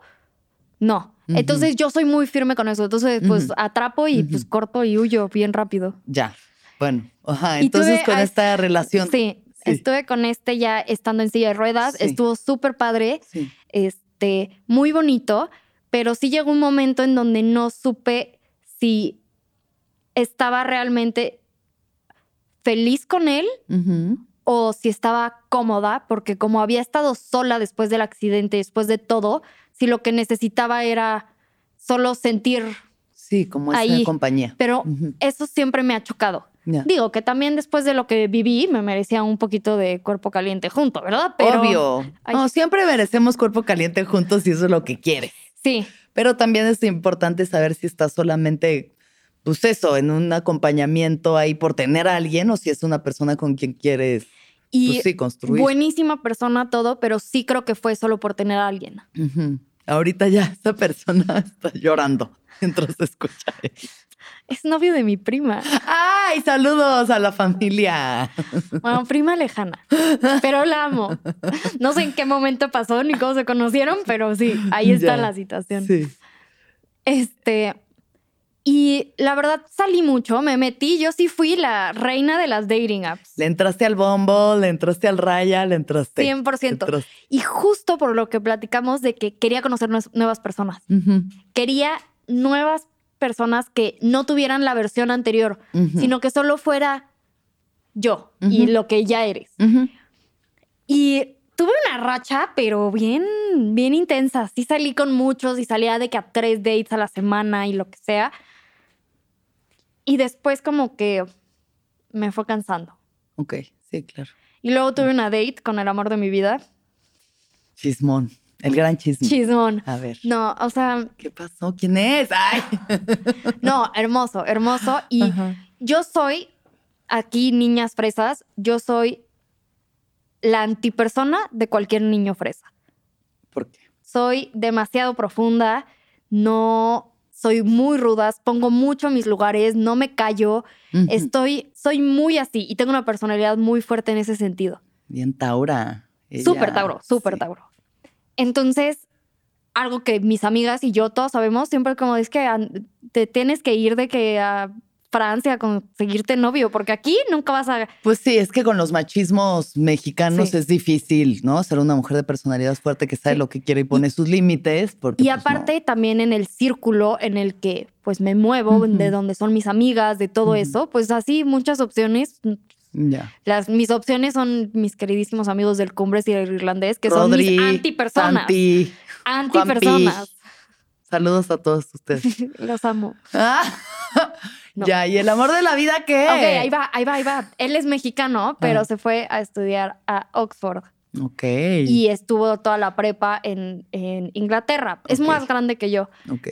no. Entonces yo soy muy firme con eso. Entonces, pues atrapo y pues corto y huyo bien rápido. Ya. Bueno, ajá. Entonces tuve con esta relación. Sí, Sí. estuve con este ya estando en silla de ruedas. Sí. Estuvo súper padre, Sí. este, muy bonito, pero sí llegó un momento en donde no supe si estaba realmente feliz con él o si estaba cómoda, porque como había estado sola después del accidente, después de todo, si lo que necesitaba era solo sentir, Sí, como esa Ahí. compañía. pero eso siempre me ha chocado. Digo que también después de lo que viví me merecía un poquito de cuerpo caliente junto, ¿verdad? Pero Obvio. Ay. No, siempre merecemos cuerpo caliente juntos y eso es lo que quieres. Sí, Pero también es importante saber si estás solamente, pues eso, en un acompañamiento ahí por tener a alguien o si es una persona con quien quieres, y pues sí, construir. buenísima persona todo, pero sí creo que fue solo por tener a alguien. Ujú. Ahorita ya esta persona (laughs) está llorando mientras escucha. esto. Es novio de mi prima. ¡Ay! Saludos a la familia. Bueno, prima lejana, pero la amo. No sé en qué momento pasó ni cómo se conocieron, pero sí, ahí está Ya. la situación. Sí. Este, y la verdad salí mucho, me metí, yo sí fui la reina de las dating apps. Le entraste al bombo, le entraste al raya, le entraste. 100%. Entraste. Y justo por lo que platicamos de que quería conocer nuevas personas. Quería nuevas personas que no tuvieran la versión anterior, sino que solo fuera yo y lo que ya eres. Y tuve una racha, pero bien, bien intensa. Sí salí con muchos y salía de que a tres dates a la semana y lo que sea. Y después como que me fue cansando. Ok, sí, claro. Y luego tuve una date con el amor de mi vida. Chismón. El gran chisme. Chismón. A ver. No, o sea, ¿Qué pasó? ¿Quién es? ¡Ay! (laughs) no, hermoso, hermoso. Y Ajá. yo soy, aquí niñas fresas, yo soy la antipersona de cualquier niño fresa. ¿Por qué? soy demasiado profunda, no soy muy ruda, pongo mucho mis lugares, no me callo, estoy, soy muy así y tengo una personalidad muy fuerte en ese sentido. Bien Taura. Ella, Súper Tauro, súper sí. Tauro. Entonces, algo que mis amigas y yo todos sabemos, siempre como es que te tienes que ir de que a Francia a conseguirte novio, porque aquí nunca vas a... Pues sí, es que con los machismos mexicanos Sí. es difícil, ¿no? Ser una mujer de personalidad fuerte que sabe Sí. lo que quiere y pone sus límites. Porque, Y pues, aparte también en el círculo en el que pues me muevo, de donde son mis amigas, de todo eso, pues así muchas opciones. Ya. Las, mis opciones son mis queridísimos amigos del Cumbres y el Irlandés, que son mis antipersonas. Santi, Antipersonas. saludos a todos ustedes. (laughs) Los amo. Ah, (laughs) No. Ya, ¿y el amor de la vida qué? Ok, ahí va, ahí va, ahí va. Él es mexicano, pero Ah. se fue a estudiar a Oxford Ok. y estuvo toda la prepa en, en Inglaterra. Es más grande que yo. Ok.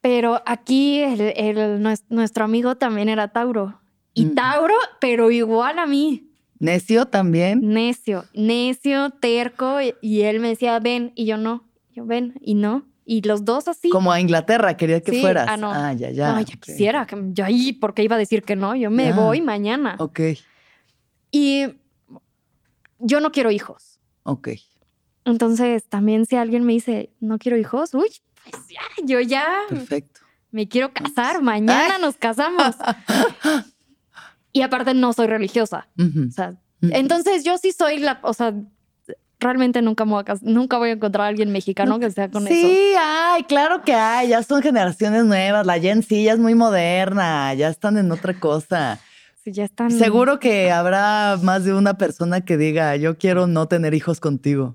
Pero aquí el- el- nues- nuestro amigo también era Tauro. Y Mm. Tauro, pero igual a mí. Necio también. Necio, necio, terco. Y él me decía, ven, y yo no. Yo ven, y no. Y los dos así. Como a Inglaterra, quería que Sí, fueras. ah, no. Ah, ya, ya. Ay, ya ok. quisiera. Yo ahí, porque iba a decir que no. Yo me Ya. voy mañana. Ok, Y yo no quiero hijos. ok. Entonces, también si alguien me dice, no quiero hijos, uy, pues ya, yo ya Perfecto. me quiero casar. Mañana Ay. (laughs) nos casamos. y aparte no soy religiosa. Ujú, O sea, ujú. entonces yo sí soy la, o sea, realmente nunca voy a, nunca voy a encontrar a alguien mexicano que sea con sí, eso. ay, claro que hay. Ya son generaciones nuevas. La Gen Z ya es muy moderna. Ya están en otra cosa. Sí, ya están. Seguro que habrá más de una persona que diga, yo quiero no tener hijos contigo.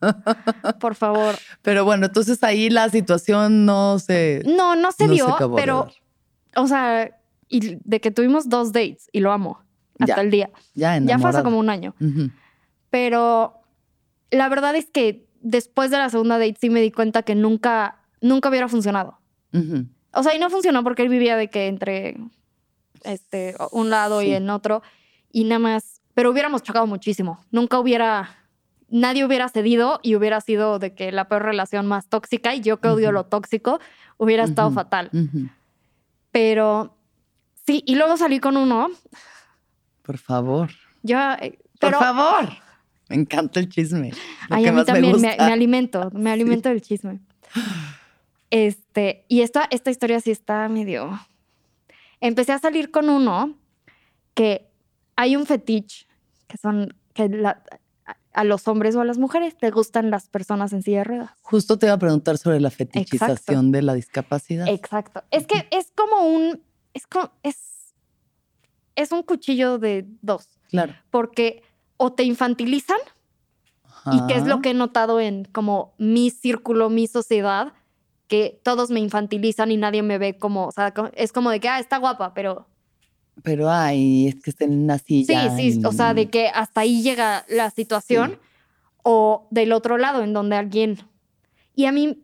(laughs) Por favor. Pero bueno, entonces ahí la situación no se... No, no se no dio, pero, o sea, y de que tuvimos dos dates y lo amo hasta Ya. el día. Ya Ya fue hace enamorado. como un año. Pero la verdad es que después de la segunda date sí me di cuenta que nunca, nunca hubiera funcionado. Ujú. O sea, y no funcionó porque él vivía de que entre este, un lado y Sí. en otro y nada más, pero hubiéramos chocado muchísimo. Nunca hubiera, nadie hubiera cedido y hubiera sido de que la peor relación más tóxica y yo que odio Ujú. lo tóxico hubiera estado Ujú. fatal. Ujú. Pero sí, y luego salí con uno Por favor. Yo, eh, pero, Por favor. Me encanta el chisme. Lo Ay, que a mí más me también me, gusta. me alimento, me (laughs) alimento del chisme. Este, y esta, esta historia sí está medio. Empecé a salir con uno que hay un fetiche que son que la- a- a los hombres o a las mujeres te gustan las personas en silla de ruedas. Justo te iba a preguntar sobre la fetichización de la discapacidad. Exacto. Es que es como un es como es es un cuchillo de dos, Claro. porque o te infantilizan y que es lo que he notado en como mi círculo, mi sociedad, que todos me infantilizan y nadie me ve como, o sea, es como de que, ah, está guapa, pero Pero ay, es que estén en una sí, silla. sí, o sea, de que hasta ahí llega la situación, Sí. o del otro lado, en donde alguien... Y a mí,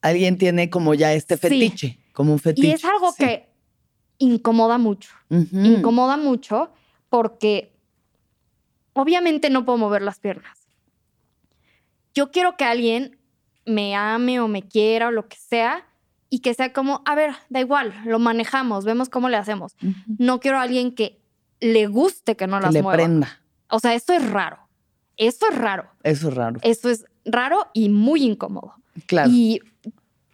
Alguien tiene como ya este Sí. fetiche, como un fetiche. y es algo Sí. que incomoda mucho, incomoda mucho porque obviamente no puedo mover las piernas. Yo quiero que alguien me ame o me quiera o lo que sea y que sea como, a ver, da igual, lo manejamos, vemos cómo le hacemos. No quiero a alguien que le guste que no Que las le mueva. prenda. O sea, eso es raro. Eso es raro. Eso es raro. Eso es raro y muy incómodo. claro. Y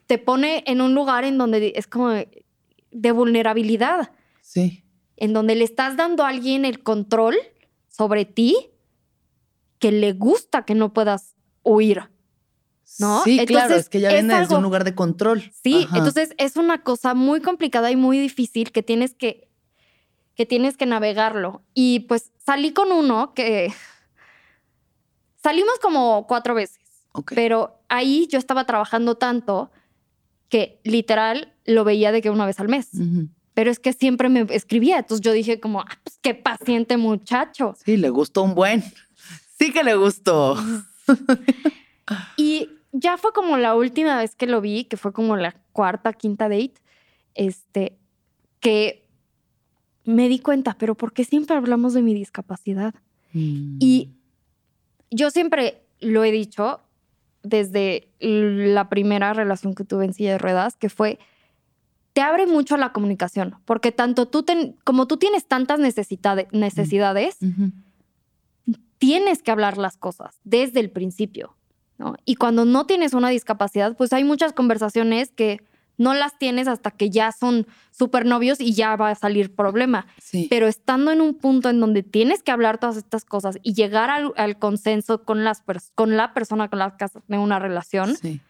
te pone en un lugar en donde es como de, de vulnerabilidad, Sí. en donde le estás dando a alguien el control sobre ti que le gusta que no puedas huir. ¿No? Sí, claro, Entonces, es que ya viene desde un lugar de control. Sí, Ajá. entonces es una cosa muy complicada y muy difícil que tienes que, que tienes que navegarlo. Y pues salí con uno que salimos como cuatro veces, pero ahí yo estaba trabajando tanto que literal lo veía de que una vez al mes. Pero es que siempre me escribía, entonces yo dije como, ah, pues qué paciente muchacho. Sí, le gustó un buen. Sí que le gustó. Y ya fue como la última vez que lo vi, que fue como la cuarta, quinta date, este, que me di cuenta, pero ¿por qué siempre hablamos de mi discapacidad? Mm. Y yo siempre lo he dicho desde la primera relación que tuve en silla de ruedas, que fue, te abre mucho a la comunicación, porque tanto tú, ten- como tú tienes tantas necesidades, necesidades Ujú. tienes que hablar las cosas desde el principio, ¿no? Y cuando no tienes una discapacidad, pues hay muchas conversaciones que no las tienes hasta que ya son súper novios y ya va a salir problema. Sí. Pero estando en un punto en donde tienes que hablar todas estas cosas y llegar al, al consenso con, las con la persona con la que has tenido una relación, Sí.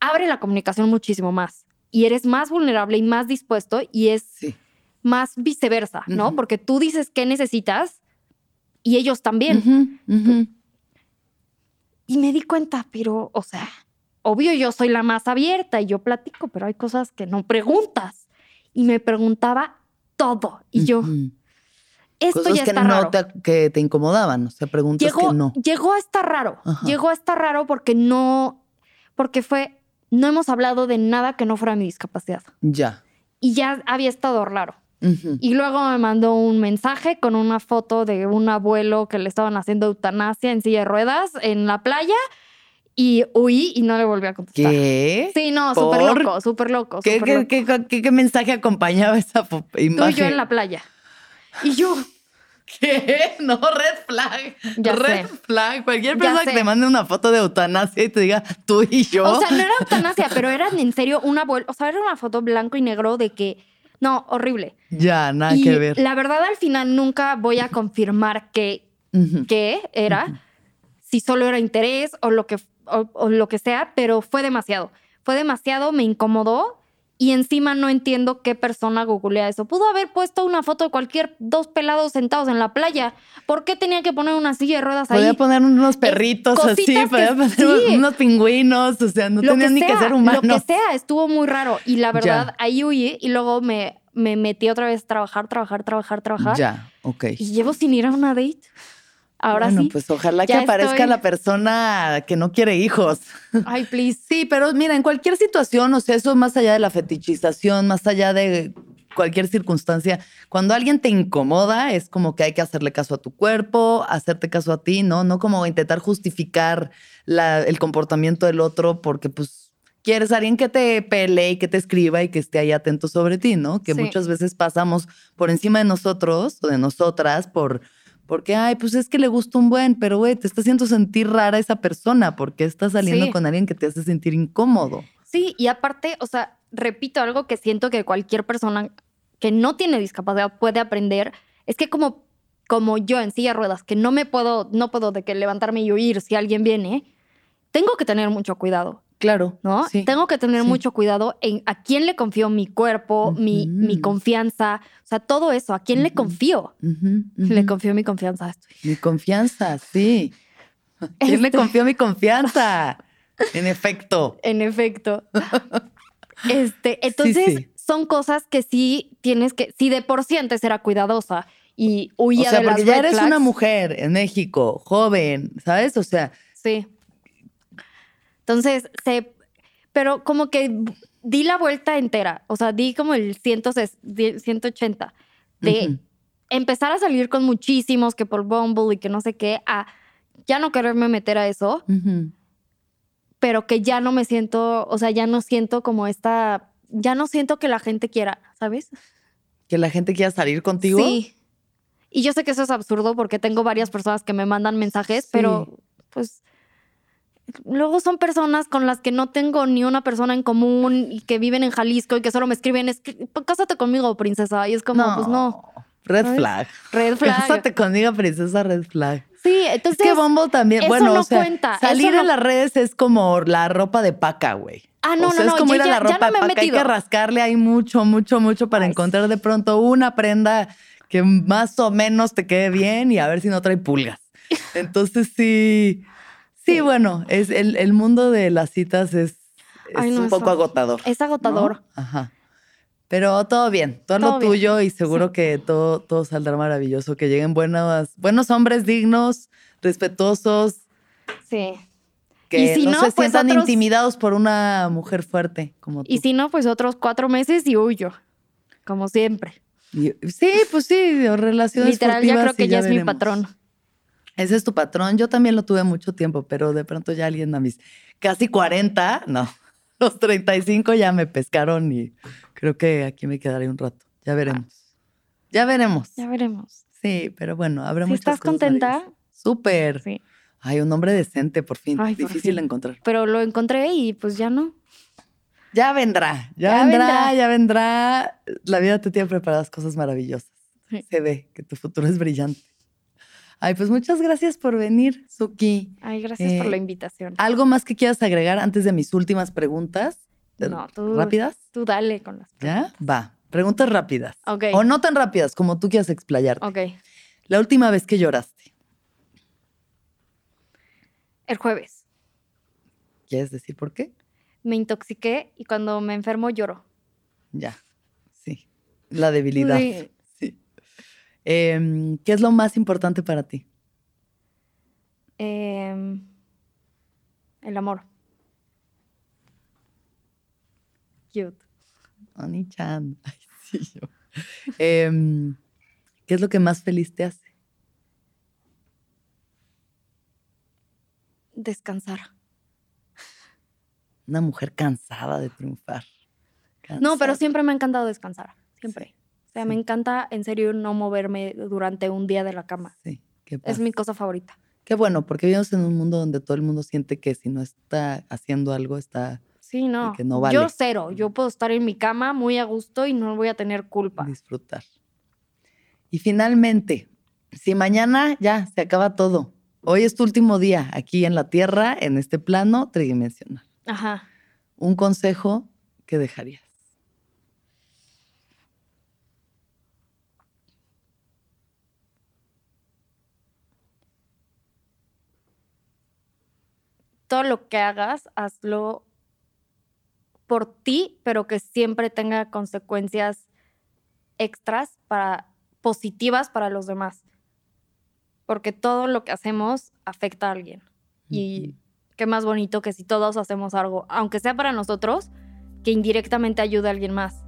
abre la comunicación muchísimo más. Y eres más vulnerable y más dispuesto y es Sí. más viceversa, ¿no? Porque tú dices qué necesitas y ellos también. Ujú. Y me di cuenta, pero, o sea, obvio yo soy la más abierta y yo platico, pero hay cosas que no preguntas. Y me preguntaba todo. Y yo, esto Cosas ya que está no raro. te, que te incomodaban, o sea, preguntas Llegó, que no. llegó a estar raro. Ajá. Llegó a estar raro porque no, porque fue, no hemos hablado de nada que no fuera mi discapacidad. Ya. Y ya había estado raro. Y luego me mandó un mensaje con una foto de un abuelo que le estaban haciendo eutanasia en silla de ruedas en la playa y huí y no le volví a contestar. ¿Qué? Sí, no, súper loco, súper loco. ¿Qué, súper qué, loco. qué- qué- mensaje acompañaba esa fo- Tú y imagen? yo en la playa. Y yo, ¿Qué? No, red flag. Ya red sé. flag. Cualquier persona que te mande una foto de eutanasia y te diga tú y yo. o sea, no era eutanasia, pero era en serio un abuelo, o sea, era una foto blanco y negro de que, no, horrible. ya, nada y que ver. la verdad al final nunca voy a confirmar que Ujú. qué era, si solo era interés o lo que o, o lo que sea, pero fue demasiado. Fue demasiado, me incomodó y encima no entiendo qué persona googlea eso. Pudo haber puesto una foto de cualquier dos pelados sentados en la playa. ¿Por qué tenía que poner una silla de ruedas Podía ahí? poner unos perritos así, podía poner sí. unos pingüinos, o sea, no que ni que ser humanos. Lo que sea, estuvo muy raro. Y la verdad, Ya. ahí huí y luego me, me metí otra vez a trabajar, trabajar, trabajar, trabajar. Ya, ok. Y llevo sin ir a una date. Ahora bueno, sí. pues ojalá que aparezca estoy- la persona que no quiere hijos. (laughs) Ay, please. Sí, pero mira, en cualquier situación, o sea, eso más allá de la fetichización, más allá de cualquier circunstancia, cuando alguien te incomoda, es como que hay que hacerle caso a tu cuerpo, hacerte caso a ti, ¿no? No como intentar justificar la- el comportamiento del otro, porque pues quieres a alguien que te pelee y que te escriba y que esté ahí atento sobre ti, ¿no? Que Sí. muchas veces pasamos por encima de nosotros o de nosotras por porque ay, pues es que le gusta un buen, pero güey, te está haciendo sentir rara esa persona porque estás saliendo Sí. con alguien que te hace sentir incómodo. Sí, y aparte, o sea, repito algo que siento que cualquier persona que no tiene discapacidad puede aprender, es que como, como yo en silla de ruedas, que no me puedo, no puedo de que levantarme y huir si alguien viene, tengo que tener mucho cuidado, Claro. ¿no? Sí. Tengo que tener sí. mucho cuidado en a quién le confío mi cuerpo, mi, mi confianza, o sea, todo eso, a quién le confío. Le confío mi confianza. Mi confianza, sí. (laughs) ¿Quién me Este- confió mi confianza? En efecto. (laughs) En efecto. (laughs) este, entonces sí. son cosas que sí tienes que, si de por sí antes era cuidadosa y O huía sea, de las porque ya red eres flags, una mujer en México, joven, ¿sabes? O sea, Sí. Entonces, se, pero como que di la vuelta entera, o sea, di como el 100, 180 de ujú, empezar a salir con muchísimos que por Bumble y que no sé qué, a ya no quererme meter a eso, pero que ya no me siento, o sea, ya no siento como esta, ya no siento que la gente quiera, ¿sabes? que la gente quiera salir contigo. Sí. Y yo sé que eso es absurdo porque tengo varias personas que me mandan mensajes, Sí. pero pues luego son personas con las que no tengo ni una persona en común y que viven en Jalisco y que solo me escriben, es que, "Pues, cásate conmigo, princesa. Y es como, pues no, Red ¿Sabes? flag. red flag. Cásate conmigo, princesa, red flag. Sí, Es entonces... que Bumble también, eso bueno, no o sea, cuenta, salir no- en las redes es como la ropa de paca, güey. Ah, no, o sea, no, es no, como yo ir a la ya ropa no de paca. Hay que rascarle ahí mucho, mucho, mucho para Ay, encontrar de pronto una prenda que más o menos te quede bien y a ver si no trae pulgas. (laughs) Entonces sí, sí, Sí. bueno, es el, el mundo de las citas es, es Ay, no, un eso- poco agotador. Es agotador. ¿no? Ajá. Pero todo bien, todo, Todo lo bien. tuyo y seguro que todo, todo saldrá maravilloso, que lleguen buenos, buenos hombres dignos, respetuosos, Sí. que Y si no, no, se pues sientan otros- intimidados por una mujer fuerte como tú. Y si no, pues otros cuatro meses y huyo, como siempre. Y- sí, pues sí, relaciones Literal, ya creo que ya es mi patrón. Ese es tu patrón. Yo también lo tuve mucho tiempo, pero de pronto ya alguien a mis casi 40, no, (laughs) los 35 ya me pescaron y creo que aquí me quedaré un rato. Ya veremos. Ya veremos. Ya veremos. Sí, pero bueno, habrá Si muchas estás cosas contenta. Súper. sí. Ay, un hombre decente, por fin. Ay, por Difícil fin. de encontrar. Pero lo encontré y pues ya no. Ya vendrá, ya, Ya vendrá, vendrá. ya vendrá. La vida te tiene preparadas cosas maravillosas. Sí. Se ve que tu futuro es brillante. Ay, pues muchas gracias por venir, Suki. Ay, gracias por Eh, la invitación. ¿Algo más que quieras agregar antes de mis últimas preguntas? Eh, No, tú, ¿Rápidas? tú dale con las ¿Ya? Va. Preguntas rápidas. Ok. O no tan rápidas, como tú quieras explayarte. Ok. La última vez que lloraste, El jueves ¿quieres decir por qué? me intoxiqué y cuando me enfermo lloro. Ya. Sí. La debilidad. Sí. Em, ¿Qué es lo más importante para ti? Em, el amor. Cute. Oni-chan. (laughs) Ay, sí, yo. Em, ¿Qué es lo que más feliz te hace? Descansar. Una mujer cansada de triunfar. No, pero siempre me ha encantado descansar. Siempre. O sea, me encanta en serio no moverme durante un día de la cama. Sí, qué Es paz. mi cosa favorita. Qué bueno, porque vivimos en un mundo donde todo el mundo siente que si no está haciendo algo, está Sí, no. que no vale. Yo cero. Yo puedo estar en mi cama muy a gusto y no voy a tener culpa. disfrutar. Y finalmente, si mañana ya se acaba todo, hoy es tu último día aquí en la Tierra, en este plano tridimensional, Ajá. un consejo que dejarías. Todo lo que hagas, hazlo por ti, pero que siempre tenga consecuencias extras para positivas para los demás. Porque todo lo que hacemos afecta a alguien. Y qué más bonito que si todos hacemos algo, aunque sea para nosotros, que indirectamente ayude a alguien más.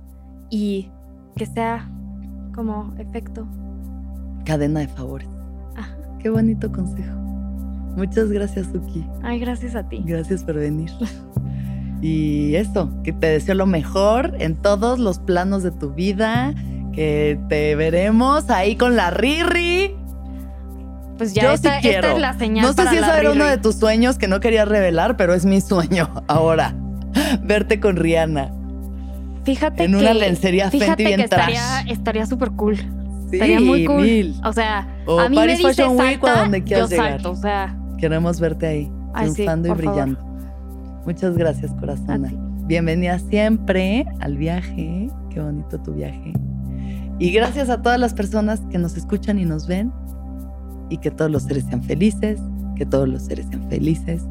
Y que sea como efecto. Cadena de favores. Qué bonito consejo. Muchas gracias, Suki. Ay, gracias a ti. Gracias por venir. Y eso, que te deseo lo mejor en todos los planos de tu vida, que te veremos ahí con la Riri. Pues ya Yo esta, sí quiero. esta es la señal. no sé para si eso era uno de tus sueños que no querías revelar, pero es mi sueño (laughs) ahora. Verte con Rihanna. Fíjate en que, una lencería fíjate Fenty bien que estaría trash. estaría súper cool. Sí, estaría muy cool. mil. O sea, O a mí Paris me dices Fashion Week o donde quieras yo llegar. salto, o sea, Queremos verte ahí, Ay, sí, y favor. brillando. Muchas gracias, corazón. Bienvenida siempre al viaje. Qué bonito tu viaje. Y gracias a todas las personas que nos escuchan y nos ven. Y que todos los seres sean felices. Que todos los seres sean felices.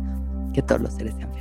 Que todos los seres sean felices.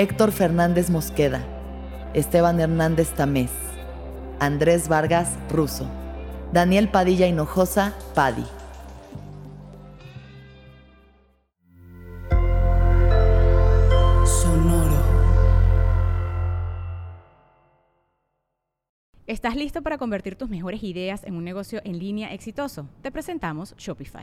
Héctor Fernández Mosqueda, Esteban Hernández Tamés, Andrés Vargas Russo, Daniel Padilla Hinojosa Padi. Sonoro. ¿Estás listo para convertir tus mejores ideas en un negocio en línea exitoso? Te presentamos Shopify.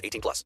18 plus.